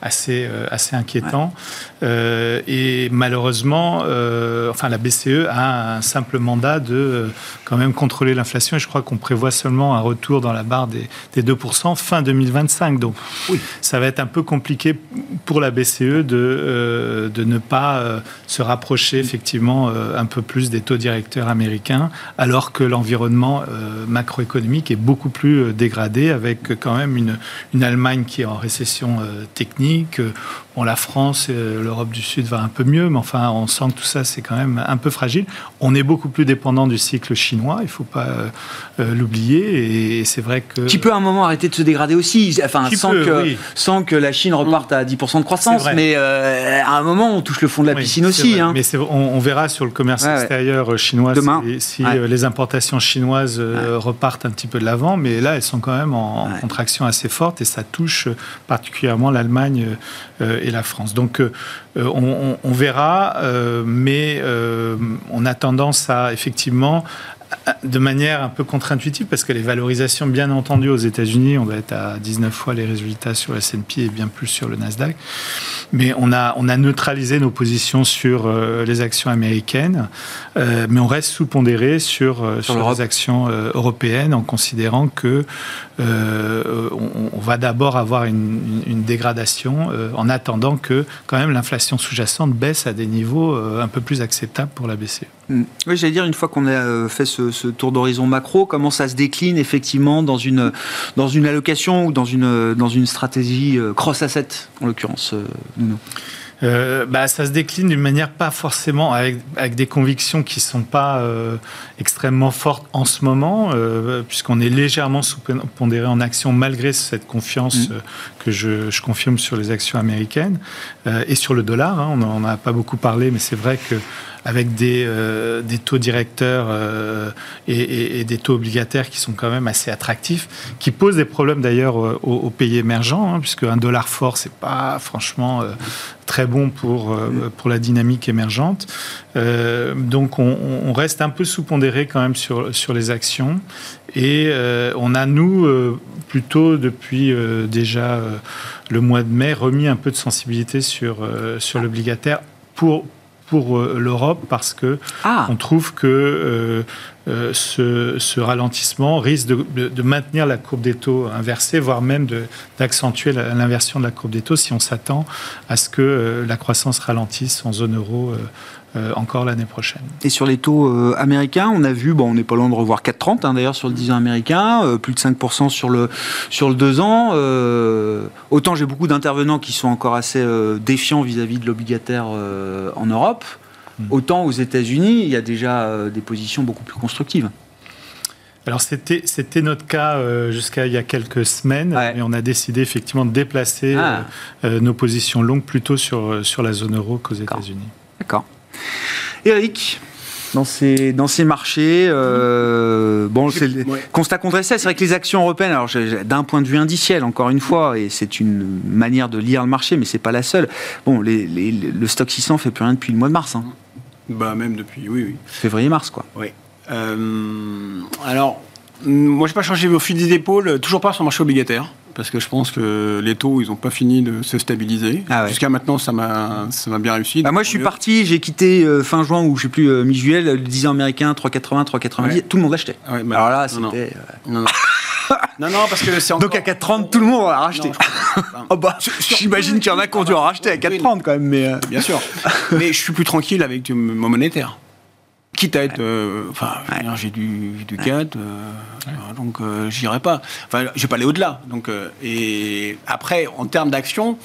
assez, euh, assez inquiétant. Euh, et malheureusement, euh, enfin, la BCE a un simple mandat de quand même contrôler l'inflation. Et je crois qu'on prévoit seulement un retour dans la barre des, des 2% fin 2025. Donc, oui. ça va être un peu compliqué pour la BCE de, de ne pas se rapprocher effectivement un peu plus des taux directeurs américains, alors que l'environnement macroéconomique est beaucoup plus dégradé, avec quand même une, une Allemagne qui est en récession technique que bon, la France et l'Europe du Sud va un peu mieux, mais enfin, on sent que tout ça, c'est quand même un peu fragile. On est beaucoup plus dépendant du cycle chinois, il ne faut pas euh, euh, l'oublier, et c'est vrai que... Qui peut à un moment arrêter de se dégrader aussi, enfin, sans, que, sans que la Chine reparte à 10% de croissance, mais euh, à un moment, on touche le fond de la piscine aussi. Hein. Mais on, verra sur le commerce extérieur chinois Demain. si, les importations chinoises repartent un petit peu de l'avant, mais là, elles sont quand même en contraction assez forte, et ça touche particulièrement l'Allemagne euh, et la France. Donc euh, on, verra, euh, mais on a tendance à effectivement de manière un peu contre-intuitive, parce que les valorisations, bien entendu, aux États-Unis, on va être à 19 fois les résultats sur S&P et bien plus sur le Nasdaq. Mais on a, on a neutralisé nos positions sur euh, les actions américaines, euh, mais on reste sous-pondéré sur, euh, sur, les actions européennes en considérant que on, va d'abord avoir une, une dégradation en attendant que quand même l'inflation sous-jacente baisse à des niveaux un peu plus acceptables pour la BCE. Mm. Oui, j'allais dire, une fois qu'on a euh, fait ce, tour d'horizon macro, comment ça se décline effectivement dans une, dans une allocation ou dans une, dans une stratégie euh, cross-asset, en l'occurrence, euh, Nuno? Euh, bah, ça se décline d'une manière pas forcément avec, avec des convictions qui sont pas euh, extrêmement fortes en ce moment, euh, puisqu'on est légèrement sous-pondéré en action malgré cette confiance mm. que je, je, confirme sur les actions américaines et sur le dollar. Hein, on n'en a pas beaucoup parlé, mais c'est vrai que avec des, des taux directeurs et, et, des taux obligataires qui sont quand même assez attractifs, qui posent des problèmes d'ailleurs aux, pays émergents, hein, puisque un dollar fort, c'est pas franchement très bon pour, euh, pour la dynamique émergente. Euh, donc on, reste un peu sous-pondéré quand même sur, sur les actions. Et euh, on a, nous, plutôt depuis déjà le mois de mai, remis un peu de sensibilité sur, sur l'obligataire pour, pour l'Europe parce que ah. on trouve que euh, ce, ralentissement risque de, maintenir la courbe des taux inversée, voire même d'accentuer l'inversion de la courbe des taux si on s'attend à ce que euh, la croissance ralentisse en zone euro. Euh, encore l'année prochaine. Et sur les taux américains, on a vu, bon, on n'est pas loin de revoir 4,30 hein, d'ailleurs sur le 10 ans américain, plus de 5% sur le, sur le 2 ans. autant j'ai beaucoup d'intervenants qui sont encore assez défiants vis-à-vis de l'obligataire en Europe. Mm. Autant aux États-Unis, il y a déjà euh, des positions beaucoup plus constructives. alors c'était c'était notre cas euh, jusqu'à il y a quelques semaines, Ouais. mais on a décidé effectivement de déplacer Ah. euh, euh, nos positions longues plutôt sur sur la zone euro qu'aux. États-Unis. D'accord. Eric, dans ces, dans ces marchés, euh, bon, c'est le Ouais. constat qu'on dressait, c'est vrai que les actions européennes, alors d'un point de vue indiciel, encore une fois, et c'est une manière de lire le marché, mais c'est pas la seule. Bon, les- les- le stock 600 fait plus rien depuis le mois de mars, hein. Bah, même depuis, oui, oui. février-mars, quoi. Oui. Euh, alors, moi, j'ai pas changé vos fils d'épaule, toujours pas sur le marché obligataire, parce que je pense que les taux, ils n'ont pas fini de se stabiliser. Ah ouais. Jusqu'à maintenant, ça m'a, bien réussi. Bah, moi, je suis Mieux. parti, j'ai quitté euh, fin juin ou je sais plus, euh, mi-juillet, le 10 ans américain, 3,80, 3,90, Ouais. tout le monde l'achetait. Ah ouais, bah, Alors là, c'était. euh, Non, non. non, non, parce que c'est encore... Donc à 4,30, tout le monde l'a racheté. Oh bah, j'imagine qu'il y en a qui ont dû en racheter à Oui, 4,30 quand même, mais. euh, Bien sûr. Mais je suis plus tranquille avec mon monétaire. Quitte à être. euh, Enfin, j'ai du, du euh, donc euh, j'irai pas. Enfin, je vais pas aller au-delà. Donc, et après, en termes d'action.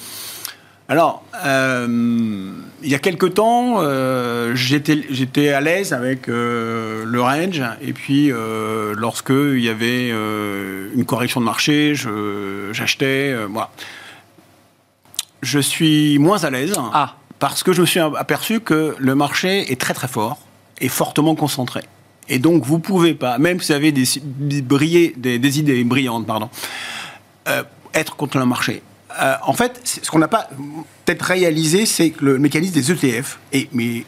Alors, euh, il y a quelque temps, euh, j'étais à l'aise avec euh, le range, et puis lorsque il y avait une correction de marché, je- j'achetais. voilà. Je suis moins à l'aise Ah. parce que je me suis aperçu que le marché est très très fort et fortement concentré. Et donc vous pouvez pas, même si vous avez des, des, idées brillantes, pardon, euh, être contre le marché. Euh, en fait, ce qu'on n'a pas peut-être réalisé, c'est que le mécanisme des ETF, et, mais,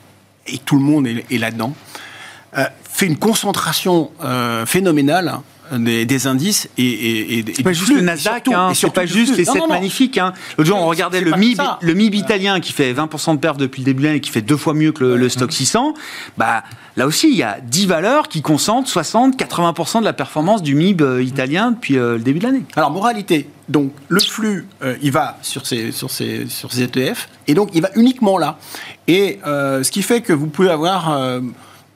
et tout le monde est, est là-dedans, euh, fait une concentration phénoménale des, des indices et, et, et C'est pas juste le Nasdaq, hein, c'est pas juste les 7 magnifiques. Hein. L'autre jour, on regardait le MIB, ça. le MIB italien qui fait 20% de perf depuis le début de l'année et qui fait deux fois mieux que le, le stock 600. Bah, là aussi, il y a 10 valeurs qui concentrent 60-80% de la performance du MIB euh, italien depuis euh, le début de l'année. Alors, moralité, donc le flux, euh, il va sur ces, sur, ces, sur ces ETF, et donc il va uniquement là. Et euh, ce qui fait que vous pouvez avoir euh,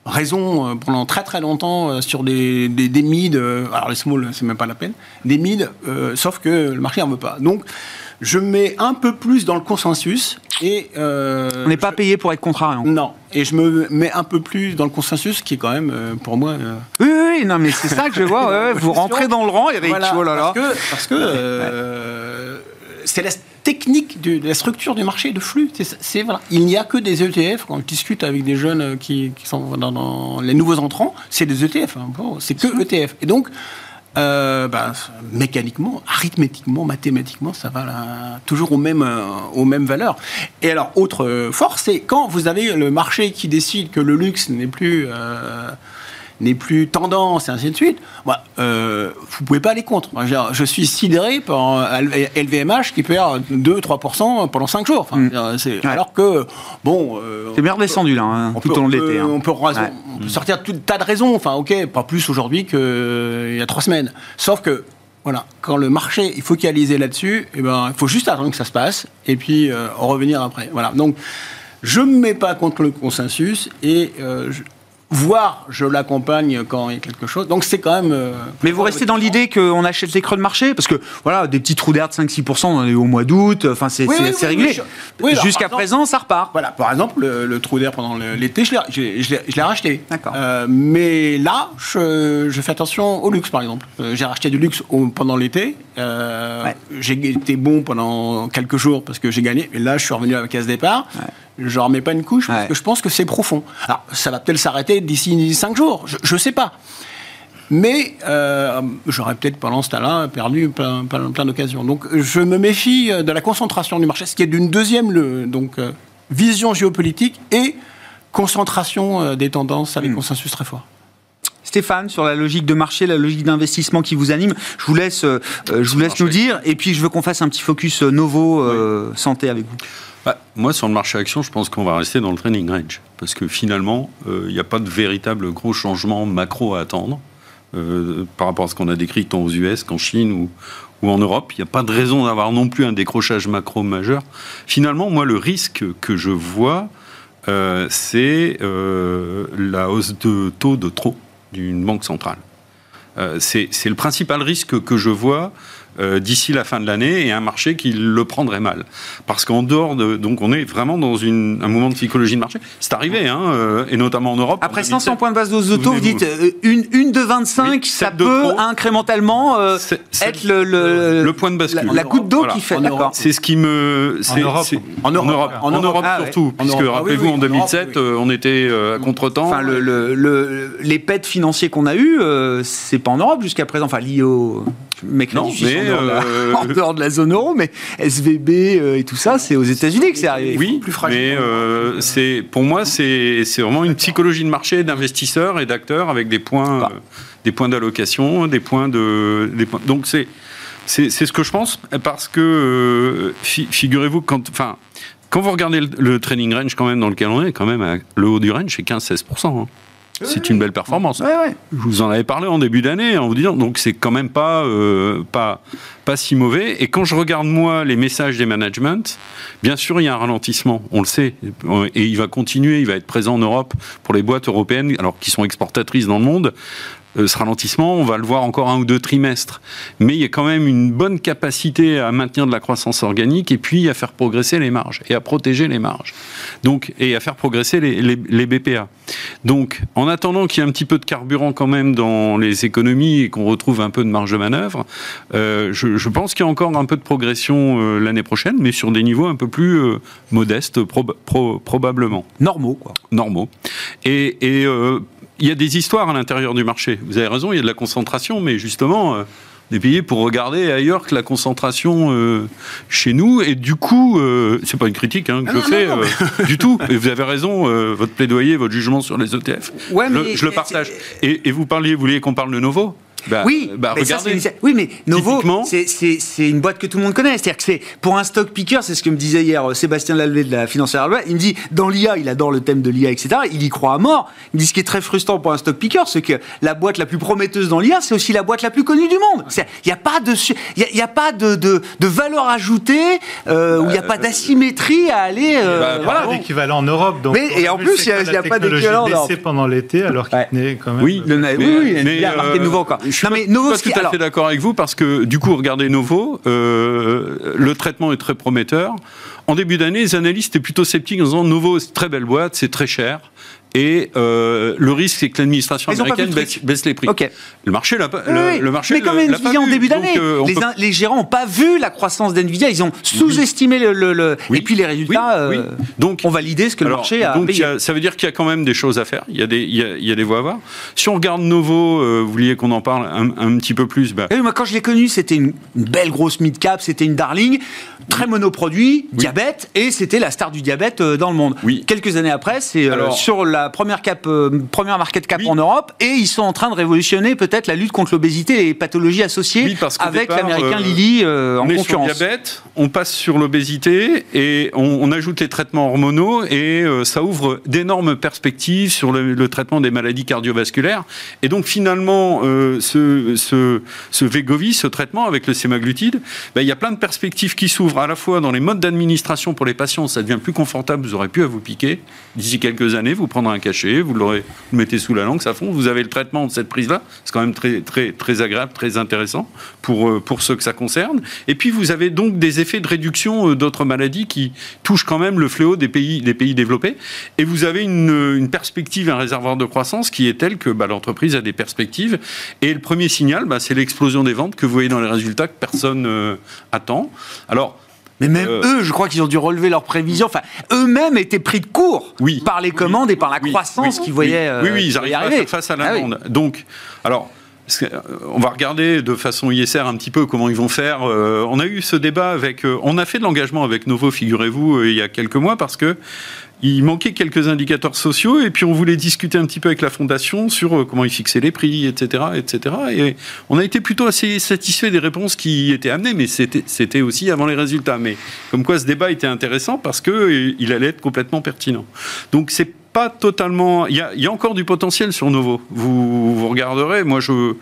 raison euh, pendant très très longtemps euh, sur des, des, des mid, euh, alors les small, c'est même pas la peine, des mid, euh, sauf que le marché n'en veut pas. Donc, je mets un peu plus dans le consensus et. euh, On n'est pas je- payé pour être contrariant. Non, et je me mets un peu plus dans le consensus, qui est quand même, euh, pour moi, Oui, oui, oui, non, mais c'est ça que je vois. ouais, ouais, vous rentrez dans le rang, Eric. voilà, oh là là. Parce que, parce que, c'est la technique de, de la structure du marché de flux. C'est- voilà. Il n'y a que des ETF. Quand je discute avec des jeunes euh, qui, qui sont dans, dans les nouveaux entrants, c'est des ETF. hein. Bon, c'est que ETF. Et donc. euh, bah, mécaniquement, arithmétiquement, mathématiquement, ça va là, toujours aux mêmes, euh, aux mêmes valeurs. Et alors, autre force, c'est quand vous avez le marché qui décide que le luxe n'est plus euh, n'est plus tendance et ainsi de suite, bah, euh, vous pouvez pas aller contre. Je, suis sidéré par euh, LVMH qui perd 2-3% pendant 5 jours. Enfin, Mm. Ouais. Alors que, bon... euh, C'est bien redescendu, là, hein, tout peut- au long de l'été. hein. On peut, raison- Ouais. on peut sortir tout un tas de raisons. Enfin, ok, pas plus aujourd'hui qu'il y a trois semaines. Sauf que, voilà, quand le marché est focalisé là-dessus, eh ben, il faut juste attendre que ça se passe et puis euh, en revenir après. Voilà. Donc, je ne me mets pas contre le consensus et euh, je- voire je l'accompagne quand il y a quelque chose. Donc, c'est quand même. euh, Mais vous restez dans l'idée qu'on achète les creux de marché Parce que, voilà, des petits trous d'air de 5-6%, on en est au mois d'août, enfin, c'est Oui, je- alors, Jusqu'à présent, ça repart. Voilà, par exemple, le, le trou d'air pendant l'été, je l'ai- racheté. D'accord. Euh, mais là, je, je fais attention au luxe, par exemple. Euh, J'ai racheté du luxe au- pendant l'été. Ouais. J'ai été bon pendant quelques jours parce que j'ai gagné. Et là, je suis revenu à la case départ. Je ne remets pas une couche parce Ouais. que je pense que c'est profond. Alors, ça va peut-être s'arrêter d'ici 5 jours. Je ne sais pas. Mais euh, j'aurais peut-être pendant ce temps-là perdu plein, plein, plein d'occasions. Donc je me méfie euh, de la concentration du marché, ce qui est d'une deuxième le, donc, euh, vision géopolitique et concentration euh, des tendances avec consensus très fort. Stéphane, sur la logique de marché, la logique d'investissement qui vous anime, je vous laisse, je vous laisse nous dire. Et puis, je veux qu'on fasse un petit focus euh, Novo euh, Santé avec vous. Bah, moi, sur le marché action, je pense qu'on va rester dans le training range. Parce que finalement, euh, il n'y a pas de véritable gros changement macro à attendre euh, par rapport à ce qu'on a décrit tant aux US qu'en Chine ou, en Europe. Il n'y a pas de raison d'avoir non plus un décrochage macro majeur. Finalement, moi, le risque que je vois, euh, c'est euh, la hausse de taux de trop d'une banque centrale. Euh, c'est le principal risque que je vois euh, d'ici la fin de l'année et un marché qui le prendrait mal. Parce qu'en dehors de. Donc on est vraiment dans une, un mouvement de psychologie de marché. C'est arrivé, hein, euh, et notamment en Europe. Après 500 points de base d'Ozoto, vous dites euh, une, une de 25, Oui, ça de peut trop. incrémentalement euh, être le, le, le point de bascule. la, la goutte d'eau Voilà. qui fait. En D'accord. C'est ce qui me. c'est- Europe. En Europe. En Europe, Ah, surtout. En Puisque. Ah, oui, rappelez-vous, oui, en en Europe, 2007, oui. euh, on était à contre-temps. Enfin, le, le, le- les pets financiers qu'on a eus, euh, c'est pas en Europe jusqu'à présent. Enfin, lié au mécrédit Non, mais, en, dehors de la, euh, en dehors de la zone euro, mais SVB euh, et tout ça, c'est aux États-Unis que c'est arrivé. Oui, plus fragile. mais euh, c'est pour moi c'est c'est vraiment une psychologie de marché d'investisseurs et d'acteurs avec des points Bah. des points d'allocation, des points de des points- donc c'est c'est c'est ce que je pense parce que euh, fi- figurez-vous quand enfin quand vous regardez le, le trading range quand même dans lequel on est quand même le haut du range c'est 15-16 hein. C'est une belle performance. Ouais, ouais. Je vous en avais parlé en début d'année en vous disant donc c'est quand même pas euh, pas pas si mauvais. Et quand je regarde moi les messages des managements, bien sûr il y a un ralentissement, on le sait, et il va continuer, il va être présent en Europe pour les boîtes européennes, alors qui sont exportatrices dans le monde. Euh, ce ralentissement, on va le voir encore un ou deux trimestres. Mais il y a quand même une bonne capacité à maintenir de la croissance organique et puis à faire progresser les marges et à protéger les marges. Donc, et à faire progresser les, les- les BPA. Donc, en attendant qu'il y ait un petit peu de carburant quand même dans les économies et qu'on retrouve un peu de marge de manœuvre, euh, je, je pense qu'il y a encore un peu de progression euh, l'année prochaine, mais sur des niveaux un peu plus euh, modestes, prob- pro- probablement Normaux, quoi. normaux. Et, et, il y a des histoires à l'intérieur du marché. Vous avez raison, il y a de la concentration, mais justement, euh, des pays pour regarder ailleurs que la concentration euh, chez nous. Et du coup, euh, c'est pas une critique hein, que je non, fais non, non, euh, du tout. Et vous avez raison, euh, votre plaidoyer, votre jugement sur les ETF, Ouais, je, le- mais- je le partage. Et, et vous parliez, vous vouliez qu'on parle de Novo? Bah, Oui, bah, mais ça, regardez. c'est une- oui, mais Novo, c'est- une boîte que tout le monde connaît. C'est-à-dire que c'est pour un stock picker, c'est ce que me disait hier euh, Sébastien Lalvé de la financière Alouette. Il me dit dans l'IA, il adore le thème de l'IA, etc. Il y croit à mort. Il me dit ce qui est très frustrant pour un stock picker, c'est que la boîte la plus prometteuse dans l'IA, c'est aussi la boîte la plus connue du monde. Il n'y a pas de, il y a, il y a pas de, de, de valeur ajoutée euh, où il n'y a pas d'asymétrie à aller. euh, bah, voilà. Pas d'équivalent en Europe. Donc Mais- et en plus, il y a- y a pas d'équivalent en baissait Europe. pendant l'été, alors qu'il Ouais. tenait quand même. Oui, Le- oui, oui, il y a euh, marqué de nouveau encore. Je suis Non, mais pas- Novo, pas ce qui- tout à fait d'accord avec vous parce que du coup, regardez Novo, euh, le traitement est très prometteur. En début d'année, les analystes étaient plutôt sceptiques en disant Novo, c'est très belle boîte, c'est très cher. Et euh, le risque, c'est que l'administration américaine le baisse, les prix. Le marché l'a pas. Oui, le, oui. le marché mais comme le- l'a Nvidia en début d'année, euh, on les, peut- in- les gérants n'ont pas vu la croissance d'Nvidia, ils ont sous-estimé le, le- le- Oui. et puis les résultats Oui, euh, oui. Donc, ont validé ce que le marché a donc, payé. a- ça veut dire qu'il y a quand même des choses à faire. Il y a des, il y a, il y a des voies à voir. Si on regarde Novo, euh, vous vouliez qu'on en parle un, un petit peu plus bah, Et oui, moi, quand je l'ai connu, c'était une, une belle grosse mid-cap, c'était une darling, très monoproduit, diabète, et c'était la star du diabète euh, dans le monde. Oui. Quelques années après, c'est euh, sur la première, cap, euh, première market cap Oui. en Europe, et ils sont en train de révolutionner peut-être la lutte contre l'obésité et les pathologies associées Oui, parce qu'au avec l'américain euh, Lilly euh, en on concurrence. sur le diabète, on passe sur l'obésité et on, on ajoute les traitements hormonaux et euh, ça ouvre d'énormes perspectives sur le, le traitement des maladies cardiovasculaires. Et donc finalement, euh, ce, ce, ce Wegovy, ce traitement avec le sémaglutide, ben, il y a plein de perspectives qui s'ouvrent à la fois dans les modes d'administration pour les patients, ça devient plus confortable, vous aurez plus à vous piquer. D'ici quelques années, vous prendrez un cachet, vous vous le mettez sous la langue, ça fond, vous avez le traitement de cette prise-là. C'est quand même très, très, très agréable, très intéressant pour, euh, pour ceux que ça concerne. Et puis vous avez donc des effets de réduction euh, d'autres maladies qui touchent quand même le fléau des pays, des pays développés. Et vous avez une, une perspective, un réservoir de croissance qui est tel que bah, l'entreprise a des perspectives. Et le premier signal, bah, c'est l'explosion des ventes que vous voyez dans les résultats que personne euh, attend. Alors, Mais même Euh, eux, je crois qu'ils ont dû relever leurs prévisions. Enfin, eux-mêmes étaient pris de court Oui. par les commandes et par la Oui, croissance qu'ils voyaient. Oui, euh, oui, ils y arrivent à faire face à la Ah demande. Donc, alors, euh, on va regarder de façon ISR un petit peu comment ils vont faire. Euh, on a eu ce débat avec. euh, on a fait de l'engagement avec Novo, figurez-vous, euh, il y a quelques mois, parce que il manquait quelques indicateurs sociaux et puis on voulait discuter un petit peu avec la fondation sur euh, comment ils fixaient les prix, etc., etc. Et on a été plutôt assez satisfait des réponses qui étaient amenées, mais c'était aussi avant les résultats. Mais comme quoi ce débat était intéressant parce que euh, il allait être complètement pertinent. Donc c'est pas totalement. Il y a, il y a encore du potentiel sur Novo. Vous, vous regarderez. Moi, je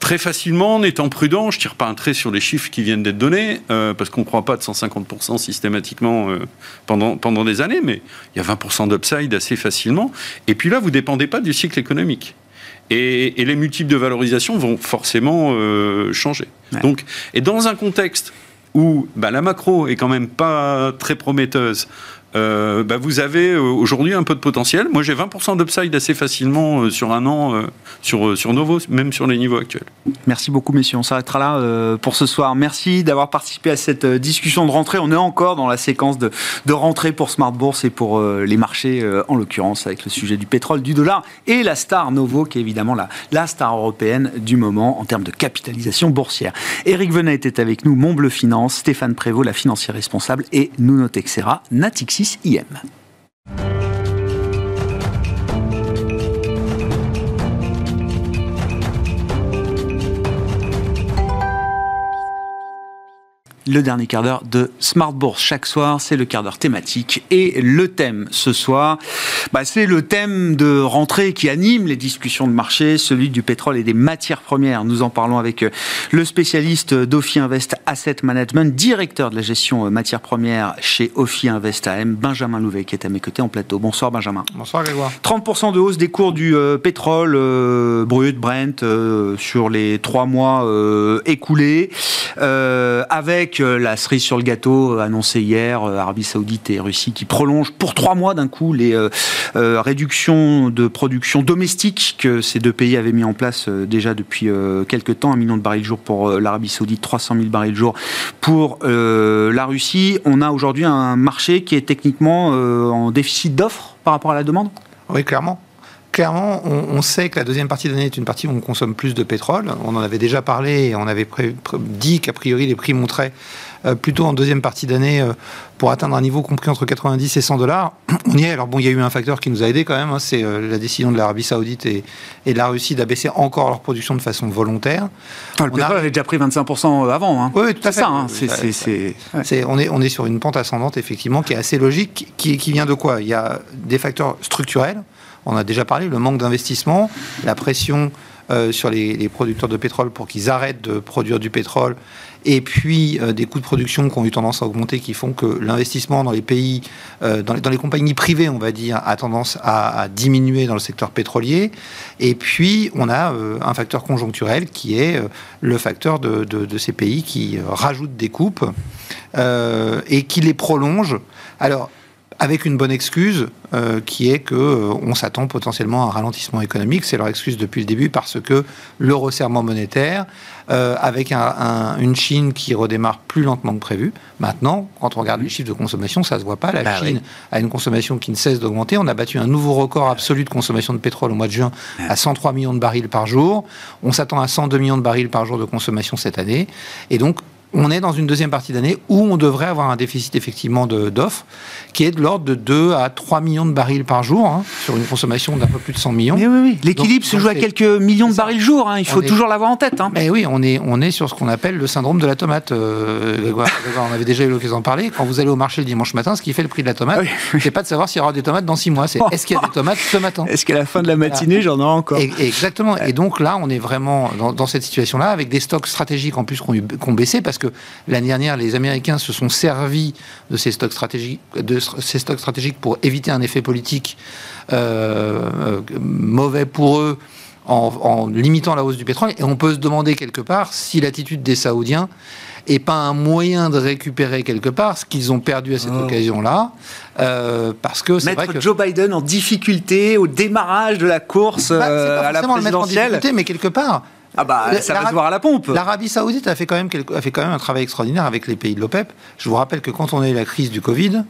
très facilement, en étant prudent, je tire pas un trait sur les chiffres qui viennent d'être donnés, euh, parce qu'on ne croit pas de 150% systématiquement euh, pendant, pendant des années, mais il y a 20% d'upside assez facilement. Et puis là, vous dépendez pas du cycle économique. Et, les multiples de valorisation vont forcément changer. Donc, et dans un contexte où bah, la macro est quand même pas très prometteuse, euh, bah, vous avez euh, aujourd'hui un peu de potentiel. Moi, j'ai 20% d'upside assez facilement euh, sur un an sur, Novo, même sur les niveaux actuels. Merci beaucoup, messieurs. On s'arrêtera là pour ce soir. Merci d'avoir participé à cette discussion de rentrée. On est encore dans la séquence de, rentrée pour Smart Bourse et pour les marchés, en l'occurrence, avec le sujet du pétrole, du dollar et la star Novo, qui est évidemment la, la star européenne du moment en termes de capitalisation boursière. Eric Venet était avec nous, Montbleu Finance, Stéphane Prévost, la financière responsable, et Nuno Texera, Natixis IM. Le dernier quart d'heure de Smart Bourse. Chaque soir, c'est le quart d'heure thématique. Et le thème ce soir, bah, c'est le thème de rentrée qui anime les discussions de marché, celui du pétrole et des matières premières. Nous en parlons avec euh, le spécialiste d'Ophi Invest Asset Management, directeur de la gestion euh, matières premières chez Ophi Invest AM, Benjamin Louvet, qui est à mes côtés en plateau. Bonsoir Benjamin. Bonsoir Grégoire. 30% de hausse des cours du euh, pétrole brut, Brent, sur les trois mois écoulés, avec la cerise sur le gâteau euh, annoncée hier, euh, Arabie Saoudite et Russie qui prolongent pour trois mois d'un coup les euh, réductions de production domestique que ces deux pays avaient mis en place déjà depuis quelques temps, un million de barils jour pour l'Arabie Saoudite, 300 000 barils jour pour la Russie. On a aujourd'hui un marché qui est techniquement en déficit d'offres par rapport à la demande? Oui, clairement clairement, on, sait que la deuxième partie de l'année est une partie où on consomme plus de pétrole. On en avait déjà parlé et on avait dit qu'a priori les prix monteraient euh, plutôt en deuxième partie d'année euh, pour atteindre un niveau compris entre 90 et 100 dollars. On y est. Alors bon, il y a eu un facteur qui nous a aidé quand même, hein, c'est euh, la décision de l'Arabie Saoudite et, de la Russie d'abaisser encore leur production de façon volontaire. Ah, le pétrole avait déjà pris 25% avant. Hein. Oui, tout à fait. Ça, hein, c'est, on, est, on est sur une pente ascendante effectivement qui est assez logique, qui, qui vient de quoi? Il y a des facteurs structurels on a déjà parlé, le manque d'investissement, la pression euh, sur les, producteurs de pétrole pour qu'ils arrêtent de produire du pétrole, et puis euh, des coûts de production qui ont eu tendance à augmenter, qui font que l'investissement dans les pays, euh, dans, les, compagnies privées, on va dire, a tendance à, diminuer dans le secteur pétrolier. Et puis, on a un facteur conjoncturel qui est le facteur de, de, ces pays qui rajoutent des coupes et qui les prolongent. Alors, avec une bonne excuse euh, qui est que euh, on s'attend potentiellement à un ralentissement économique. C'est leur excuse depuis le début parce que le resserrement monétaire, euh, avec une Chine qui redémarre plus lentement que prévu. Maintenant, quand on regarde les chiffres de consommation, ça se voit pas. La bah Chine a une consommation qui ne cesse d'augmenter. On a battu un nouveau record absolu de consommation de pétrole au mois de juin à 103 millions de barils par jour. On s'attend à 102 millions de barils par jour de consommation cette année. Et donc, on est dans une deuxième partie d'année où on devrait avoir un déficit effectivement d'offres qui est de l'ordre de 2 à 3 millions de barils par jour hein, sur une consommation d'un peu plus de 100 millions. Mais oui, oui. L'équilibre se joue à quelques millions de barils jour. Hein. Il faut toujours l'avoir en tête. Hein. Mais oui, on est, on est sur ce qu'on appelle le syndrome de la tomate. Euh, on avait déjà eu l'occasion d'en parler. Quand vous allez au marché le dimanche matin, ce qui fait le prix de la tomate, c'est pas de savoir s'il y aura des tomates dans 6 mois. C'est est-ce qu'il y a des tomates ce matin Est-ce qu'à la fin de la matinée, j'en aurai encore Exactement. Et donc là, on est vraiment dans, cette situation-là avec des stocks stratégiques en plus qui ont baissé parce que l'année dernière, les Américains se sont servis de ces stocks stratégiques, de ces stocks stratégiques pour éviter un effet politique euh, euh, mauvais pour eux en, limitant la hausse du pétrole. Et on peut se demander quelque part si l'attitude des Saoudiens n'est pas un moyen de récupérer quelque part ce qu'ils ont perdu à cette oh. occasion-là. Euh, parce que c'est vrai que Joe Biden en difficulté au démarrage de la course à la présidentielle. Le mettre en difficulté, mais quelque part, ah bah, ça va se voir à la pompe. L'Arabie Saoudite a fait, quand même a fait quand même un travail extraordinaire avec les pays de l'OPEP. Je vous rappelle que quand on a eu la crise du Covid,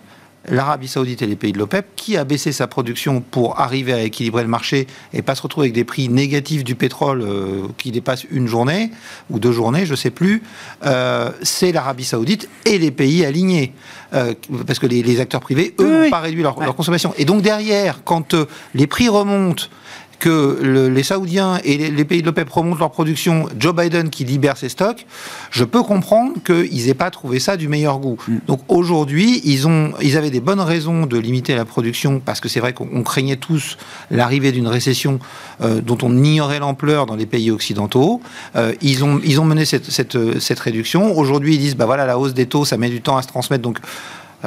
l'Arabie Saoudite et les pays de l'OPEP, qui a baissé sa production pour arriver à équilibrer le marché et pas se retrouver avec des prix négatifs du pétrole euh, qui dépassent une journée ou deux journées, je ne sais plus, euh, c'est l'Arabie Saoudite et les pays alignés. Euh, parce que les, acteurs privés, eux, n'ont pas réduit leur, leur, consommation. Et donc derrière, quand les prix remontent, que les Saoudiens et les, pays de l'OPEP remontent leur production, Joe Biden qui libère ses stocks, je peux comprendre qu'ils n'aient pas trouvé ça du meilleur goût. Mm. Donc aujourd'hui, ils, ont, ils avaient des bonnes raisons de limiter la production parce que c'est vrai qu'on craignait tous l'arrivée d'une récession euh, dont on ignorait l'ampleur dans les pays occidentaux. Euh, ils, ont, ils ont mené cette, cette, cette réduction. Aujourd'hui, ils disent, bah voilà, la hausse des taux, ça met du temps à se transmettre. Donc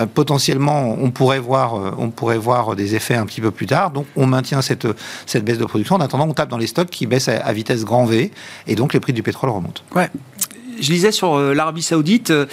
potentiellement, on pourrait, voir, on pourrait voir des effets un petit peu plus tard. Donc, on maintient cette, cette baisse de production. En attendant, on tape dans les stocks qui baissent à, à vitesse grand V. Et donc, les prix du pétrole remontent. Ouais je lisais sur euh, l'Arabie Saoudite, euh,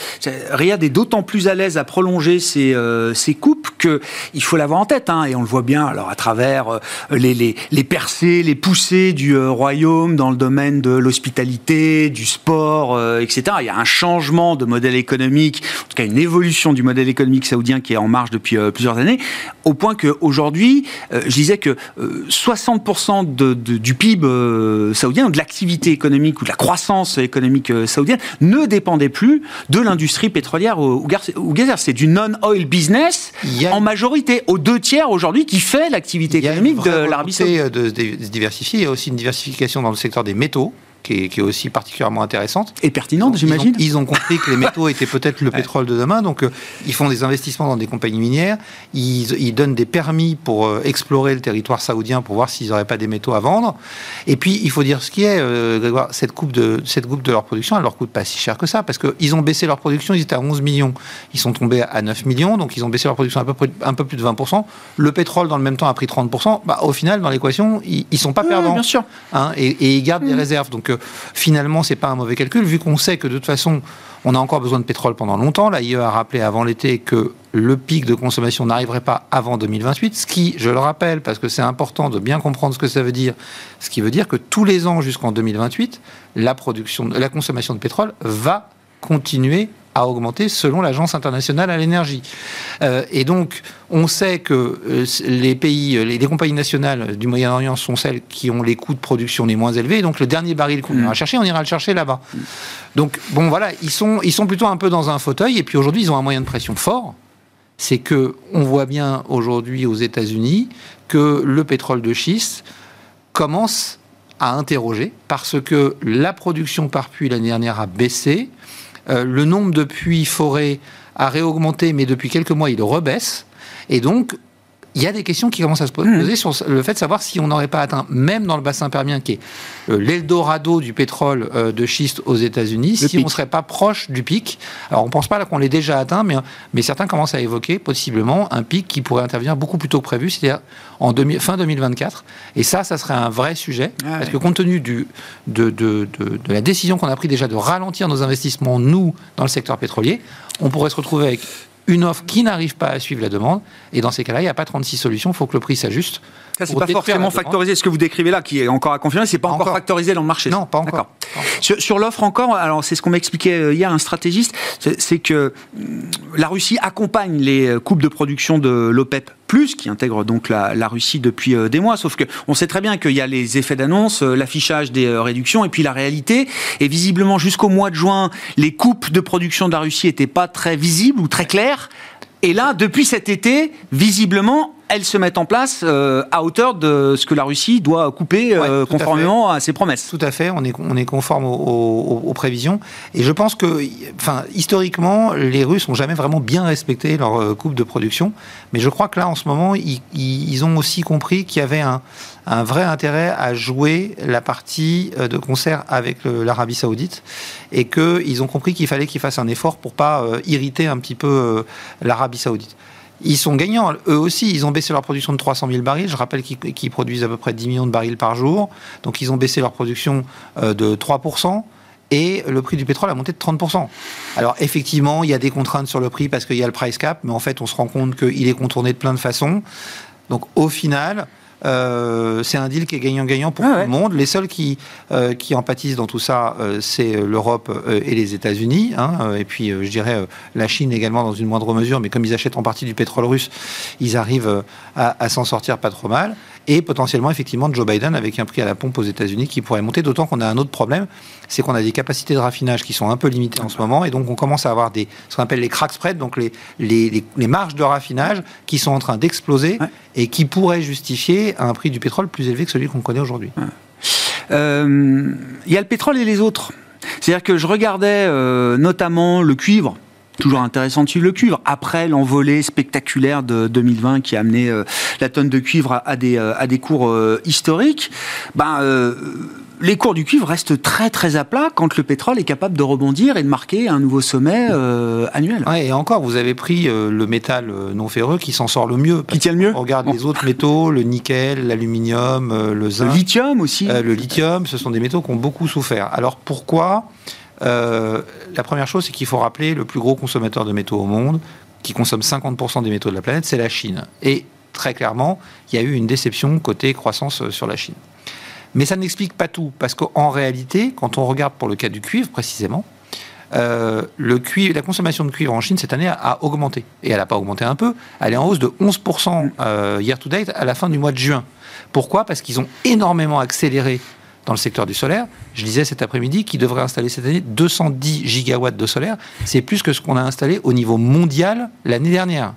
Riyad est d'autant plus à l'aise à prolonger ses, euh, ses coupes qu'il faut l'avoir en tête, hein, et on le voit bien alors à travers les, les, les percées, les poussées du royaume dans le domaine de l'hospitalité, du sport, etc. Il y a un changement de modèle économique, en tout cas une évolution du modèle économique saoudien qui est en marche depuis plusieurs années, au point qu'aujourd'hui, je disais que 60% de, du PIB saoudien, de l'activité économique ou de la croissance économique saoudienne, ne dépendait plus de l'industrie pétrolière ou gazière. C'est du non-oil business en majorité, aux deux tiers aujourd'hui, qui fait l'activité économique de l'Arabie saoudite. de se diversifier. Il y a aussi une diversification dans le secteur des métaux qui est, aussi particulièrement intéressante. Et pertinente, j'imagine. Ils, ont compris que les métaux étaient peut-être le pétrole de demain, donc euh, ils font des investissements dans des compagnies minières, ils, donnent des permis pour euh, explorer le territoire saoudien pour voir s'ils n'auraient pas des métaux à vendre. Et puis, il faut dire ce qui est, euh, Grégoire, cette coupe, de, cette coupe de leur production, elle leur coûte pas si cher que ça, parce qu'ils ont baissé leur production, ils étaient à 11 millions, ils sont tombés à 9 millions, donc ils ont baissé leur production à peu près, un peu plus de 20%. Le pétrole, dans le même temps, a pris 30%. Bah, au final, dans l'équation, ils, ne sont pas perdants. bien sûr. Hein, et, ils gardent des mmh. réserves. Donc, finalement, c'est pas un mauvais calcul, vu qu'on sait que de toute façon, on a encore besoin de pétrole pendant longtemps. L'AIE a rappelé avant l'été que le pic de consommation n'arriverait pas avant 2028, ce qui, je le rappelle, parce que c'est important de bien comprendre ce que ça veut dire, ce qui veut dire que tous les ans jusqu'en 2028, la, production, la consommation de pétrole va continuer à augmenter selon l'Agence internationale à l'énergie. Euh, et donc, on sait que euh, les pays, les, compagnies nationales du Moyen-Orient sont celles qui ont les coûts de production les moins élevés. Donc, le dernier baril qu'on ira mm. chercher, on ira le chercher là-bas. Donc, bon, voilà, ils sont, ils sont plutôt un peu dans un fauteuil. Et puis aujourd'hui, ils ont un moyen de pression fort. C'est que on voit bien aujourd'hui aux États-Unis que le pétrole de schiste commence à interroger parce que la production par puits l'année dernière a baissé. Euh, le nombre de puits forêts a réaugmenté, mais depuis quelques mois, il rebaisse. Et donc, il y a des questions qui commencent à se poser mmh. sur le fait de savoir si on n'aurait pas atteint, même dans le bassin permien, qui est euh, l'Eldorado du pétrole euh, de schiste aux États-Unis, si on ne serait pas proche du pic. Alors, on ne pense pas qu'on l'ait déjà atteint, mais, mais certains commencent à évoquer possiblement un pic qui pourrait intervenir beaucoup plus tôt que prévu, c'est-à-dire en fin 2024. Et ça, ça serait un vrai sujet, ah parce que compte tenu du, de, de, de, de la décision qu'on a prise déjà de ralentir nos investissements, nous, dans le secteur pétrolier, on pourrait se retrouver avec une offre qui n'arrive pas à suivre la demande. Et dans ces cas-là, il n'y a pas 36 solutions, il faut que le prix s'ajuste. Ça, c'est pas forcément factorisé. Ce que vous décrivez là, qui est encore à confirmer, c'est pas encore. factorisé dans le marché. Non, pas encore. Sur, l'offre encore, alors c'est ce qu'on m'expliquait euh, hier un stratégiste, c'est que hum, la Russie accompagne les euh, coupes de production de l'OPEP plus, qui intègre donc la, Russie depuis euh, des mois. Sauf que on sait très bien qu'il y a les effets d'annonce, l'affichage des réductions, et puis la réalité. Et visiblement, jusqu'au mois de juin, les coupes de production de la Russie n'étaient pas très visibles ou très claires. Et là, depuis cet été, visiblement, elles se mettent en place euh, à hauteur de ce que la Russie doit couper euh, conformément à, ses promesses. Tout à fait, on est, on est conforme aux, prévisions. Et je pense que, enfin, historiquement, les Russes n'ont jamais vraiment bien respecté leur euh, coupe de production. Mais je crois que là, en ce moment, ils, ont aussi compris qu'il y avait un, un, vrai intérêt à jouer la partie de concert avec l'Arabie Saoudite et qu'ils ont compris qu'il fallait qu'ils fassent un effort pour pas irriter un petit peu l'Arabie Saoudite ils sont gagnants. Eux aussi, ils ont baissé leur production de 300 000 barils. Je rappelle qu'ils produisent à peu près 10 millions de barils par jour. Donc, ils ont baissé leur production euh, de 3%. Et le prix du pétrole a monté de 30%. Alors effectivement, il y a des contraintes sur le prix parce qu'il y a le price cap, mais en fait, on se rend compte qu'il est contourné de plein de façons. Donc au final, euh, c'est un deal qui est gagnant-gagnant pour ah tout le monde. Les seuls qui, euh, qui en pâtissent dans tout ça, euh, c'est l'Europe et les États-Unis. Hein. et puis, je dirais, la Chine également dans une moindre mesure, mais comme ils achètent en partie du pétrole russe, ils arrivent à s'en sortir pas trop mal et potentiellement effectivement Joe Biden avec un prix à la pompe aux États-Unis qui pourrait monter. D'autant qu'on a un autre problème, c'est qu'on a des capacités de raffinage qui sont un peu limitées en ce moment, et donc on commence à avoir des ce qu'on appelle les crack spreads, donc les, les, les, marges de raffinage qui sont en train d'exploser et qui pourraient justifier un prix du pétrole plus élevé que celui qu'on connaît aujourd'hui. Euh, il y a le pétrole et les autres. C'est-à-dire que je regardais euh, notamment le cuivre Toujours intéressant de suivre le cuivre. Après l'envolée spectaculaire de 2020 qui a amené euh, la tonne de cuivre à, des, euh, à des cours euh, historiques, ben, les cours du cuivre restent très très à plat quand le pétrole est capable de rebondir et de marquer un nouveau sommet annuel. et encore, vous avez pris le métal non ferreux qui s'en sort le mieux. Qui tient le mieux On regarde les autres métaux, le nickel, l'aluminium, le zinc. Le lithium aussi. le lithium, ce sont des métaux qui ont beaucoup souffert. Alors pourquoi euh, la première chose, c'est qu'il faut rappeler le plus gros consommateur de métaux au monde, qui consomme 50% des métaux de la planète, c'est la Chine. Et très clairement, il y a eu une déception côté croissance euh, sur la Chine. Mais ça n'explique pas tout, parce qu'en réalité, quand on regarde pour le cas du cuivre précisément, euh, le cuivre, la consommation de cuivre en Chine cette année a, augmenté. Et elle n'a pas augmenté un peu, elle est en hausse de 11% year to date à la fin du mois de juin. Pourquoi? Parce qu'ils ont énormément accéléré dans le secteur du solaire. Je disais cet après-midi qu'ils devraient installer cette année 210 gigawatts de solaire. C'est plus que ce qu'on a installé au niveau mondial l'année dernière.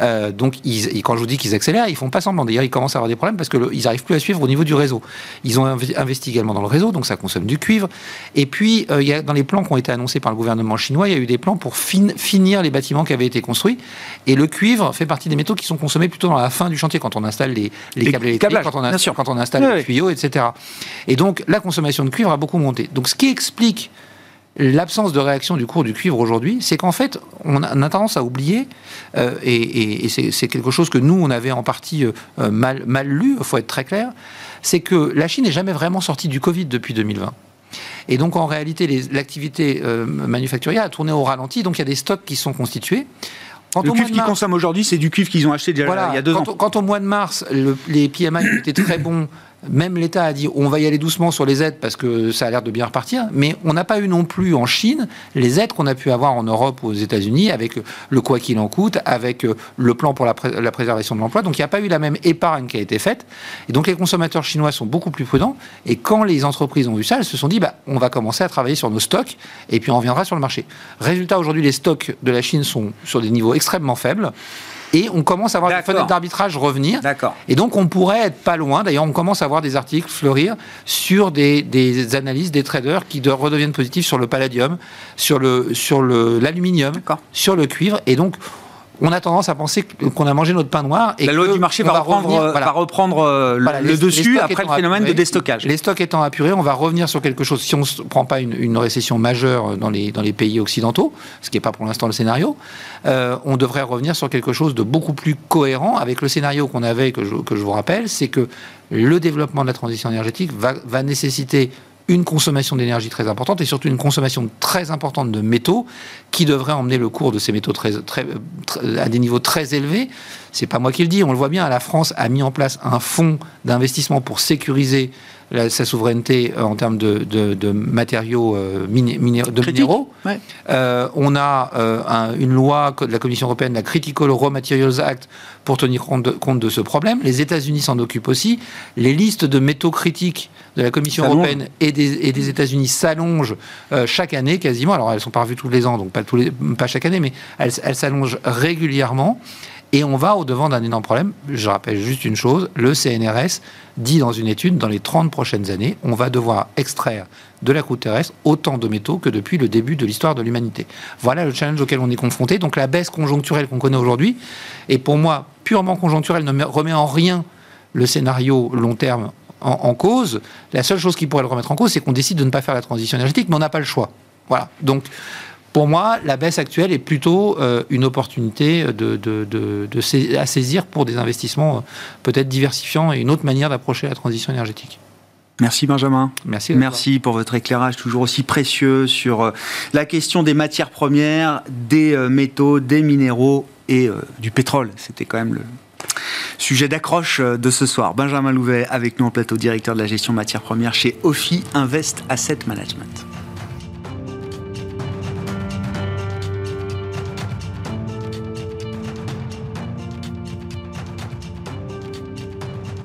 Euh, donc, ils, quand je vous dis qu'ils accélèrent, ils font pas semblant. D'ailleurs, ils commencent à avoir des problèmes parce qu'ils n'arrivent plus à suivre au niveau du réseau. Ils ont investi également dans le réseau, donc ça consomme du cuivre. Et puis, euh, il y a, dans les plans qui ont été annoncés par le gouvernement chinois, il y a eu des plans pour finir les bâtiments qui avaient été construits. Et le cuivre fait partie des métaux qui sont consommés plutôt dans la fin du chantier, quand on installe les, les, câbles électriques, quand on, quand on, installe les tuyaux, etc. Et donc, la consommation de cuivre a beaucoup monté. Donc, ce qui explique l'absence de réaction du cours du cuivre aujourd'hui, c'est qu'en fait, on a, tendance à oublier, euh, et, c'est quelque chose que nous, on avait en partie euh, mal, mal lu, il faut être très clair, c'est que la Chine n'est jamais vraiment sortie du Covid depuis 2020. Et donc, en réalité, l'activité euh, manufacturière a tourné au ralenti, donc il y a des stocks qui sont constitués. le cuivre qu'ils consomment aujourd'hui, c'est du cuivre qu'ils ont acheté déjà il y a deux quand, ans. Quand au mois de mars, les PMI étaient très bons même l'État a dit on va y aller doucement sur les aides parce que ça a l'air de bien repartir, mais on n'a pas eu non plus en Chine les aides qu'on a pu avoir en Europe ou aux États-Unis avec le quoi qu'il en coûte, avec euh, le plan pour la, préservation de l'emploi. Donc il n'y a pas eu la même épargne qui a été faite. Et donc les consommateurs chinois sont beaucoup plus prudents. Et quand les entreprises ont vu ça, elles se sont dit bah, on va commencer à travailler sur nos stocks et puis on reviendra sur le marché. Résultat, aujourd'hui, les stocks de la Chine sont sur des niveaux extrêmement faibles. Et on commence à voir des fenêtres d'arbitrage revenir. D'accord. Et donc on pourrait être pas loin. D'ailleurs, on commence à voir des articles fleurir sur des, des analyses des traders qui redeviennent positifs sur le palladium, sur le sur le l'aluminium, sur le cuivre. Et donc on a tendance à penser qu'on a mangé notre pain noir. Et la loi du marché va, reprendre, euh, va reprendre le dessus après le phénomène de déstockage. Les stocks étant apurés, on va revenir sur quelque chose. Si on ne prend pas une, récession majeure dans les, dans les pays occidentaux, ce qui n'est pas pour l'instant le scénario, euh, on devrait revenir sur quelque chose de beaucoup plus cohérent avec le scénario qu'on avait, que je, que je vous rappelle, c'est que le développement de la transition énergétique va, va nécessiter une consommation d'énergie très importante et surtout une consommation très importante de métaux qui devrait emmener le cours de ces métaux à des niveaux très élevés. C'est pas moi qui le dis, on le voit bien. La France a mis en place un fonds d'investissement pour sécuriser sa souveraineté euh, en termes de, matériaux euh, de minéraux. Euh, on a une loi de la Commission européenne, la Critical Raw Materials Act, pour tenir compte de, compte de ce problème. Les États-Unis s'en occupent aussi. Les listes de métaux critiques de la Commission européenne et des, États-Unis s'allongent chaque année quasiment. Alors elles sont pas revues tous les ans, donc pas, tous les, pas chaque année, mais elles s'allongent régulièrement. Et on va au-devant d'un énorme problème. Je rappelle juste une chose, le CNRS dit dans une étude, dans les 30 prochaines années, on va devoir extraire de la croûte terrestre autant de métaux que depuis le début de l'histoire de l'humanité. Voilà le challenge auquel on est confronté. Donc la baisse conjoncturelle qu'on connaît aujourd'hui est pour moi purement conjoncturelle, ne remet en rien le scénario long terme en, en cause. La seule chose qui pourrait le remettre en cause, c'est qu'on décide de ne pas faire la transition énergétique, mais on n'a pas le choix. Voilà. Donc pour moi, la baisse actuelle est plutôt euh, une opportunité de, à saisir pour des investissements euh, peut-être diversifiants et une autre manière d'approcher la transition énergétique. Merci Benjamin. Merci. Merci pour votre éclairage toujours aussi précieux sur euh, la question des matières premières, des métaux, des minéraux et du pétrole. C'était quand même le sujet d'accroche de ce soir. Benjamin Louvet avec nous en plateau, directeur de la gestion matières premières chez OFI Invest Asset Management.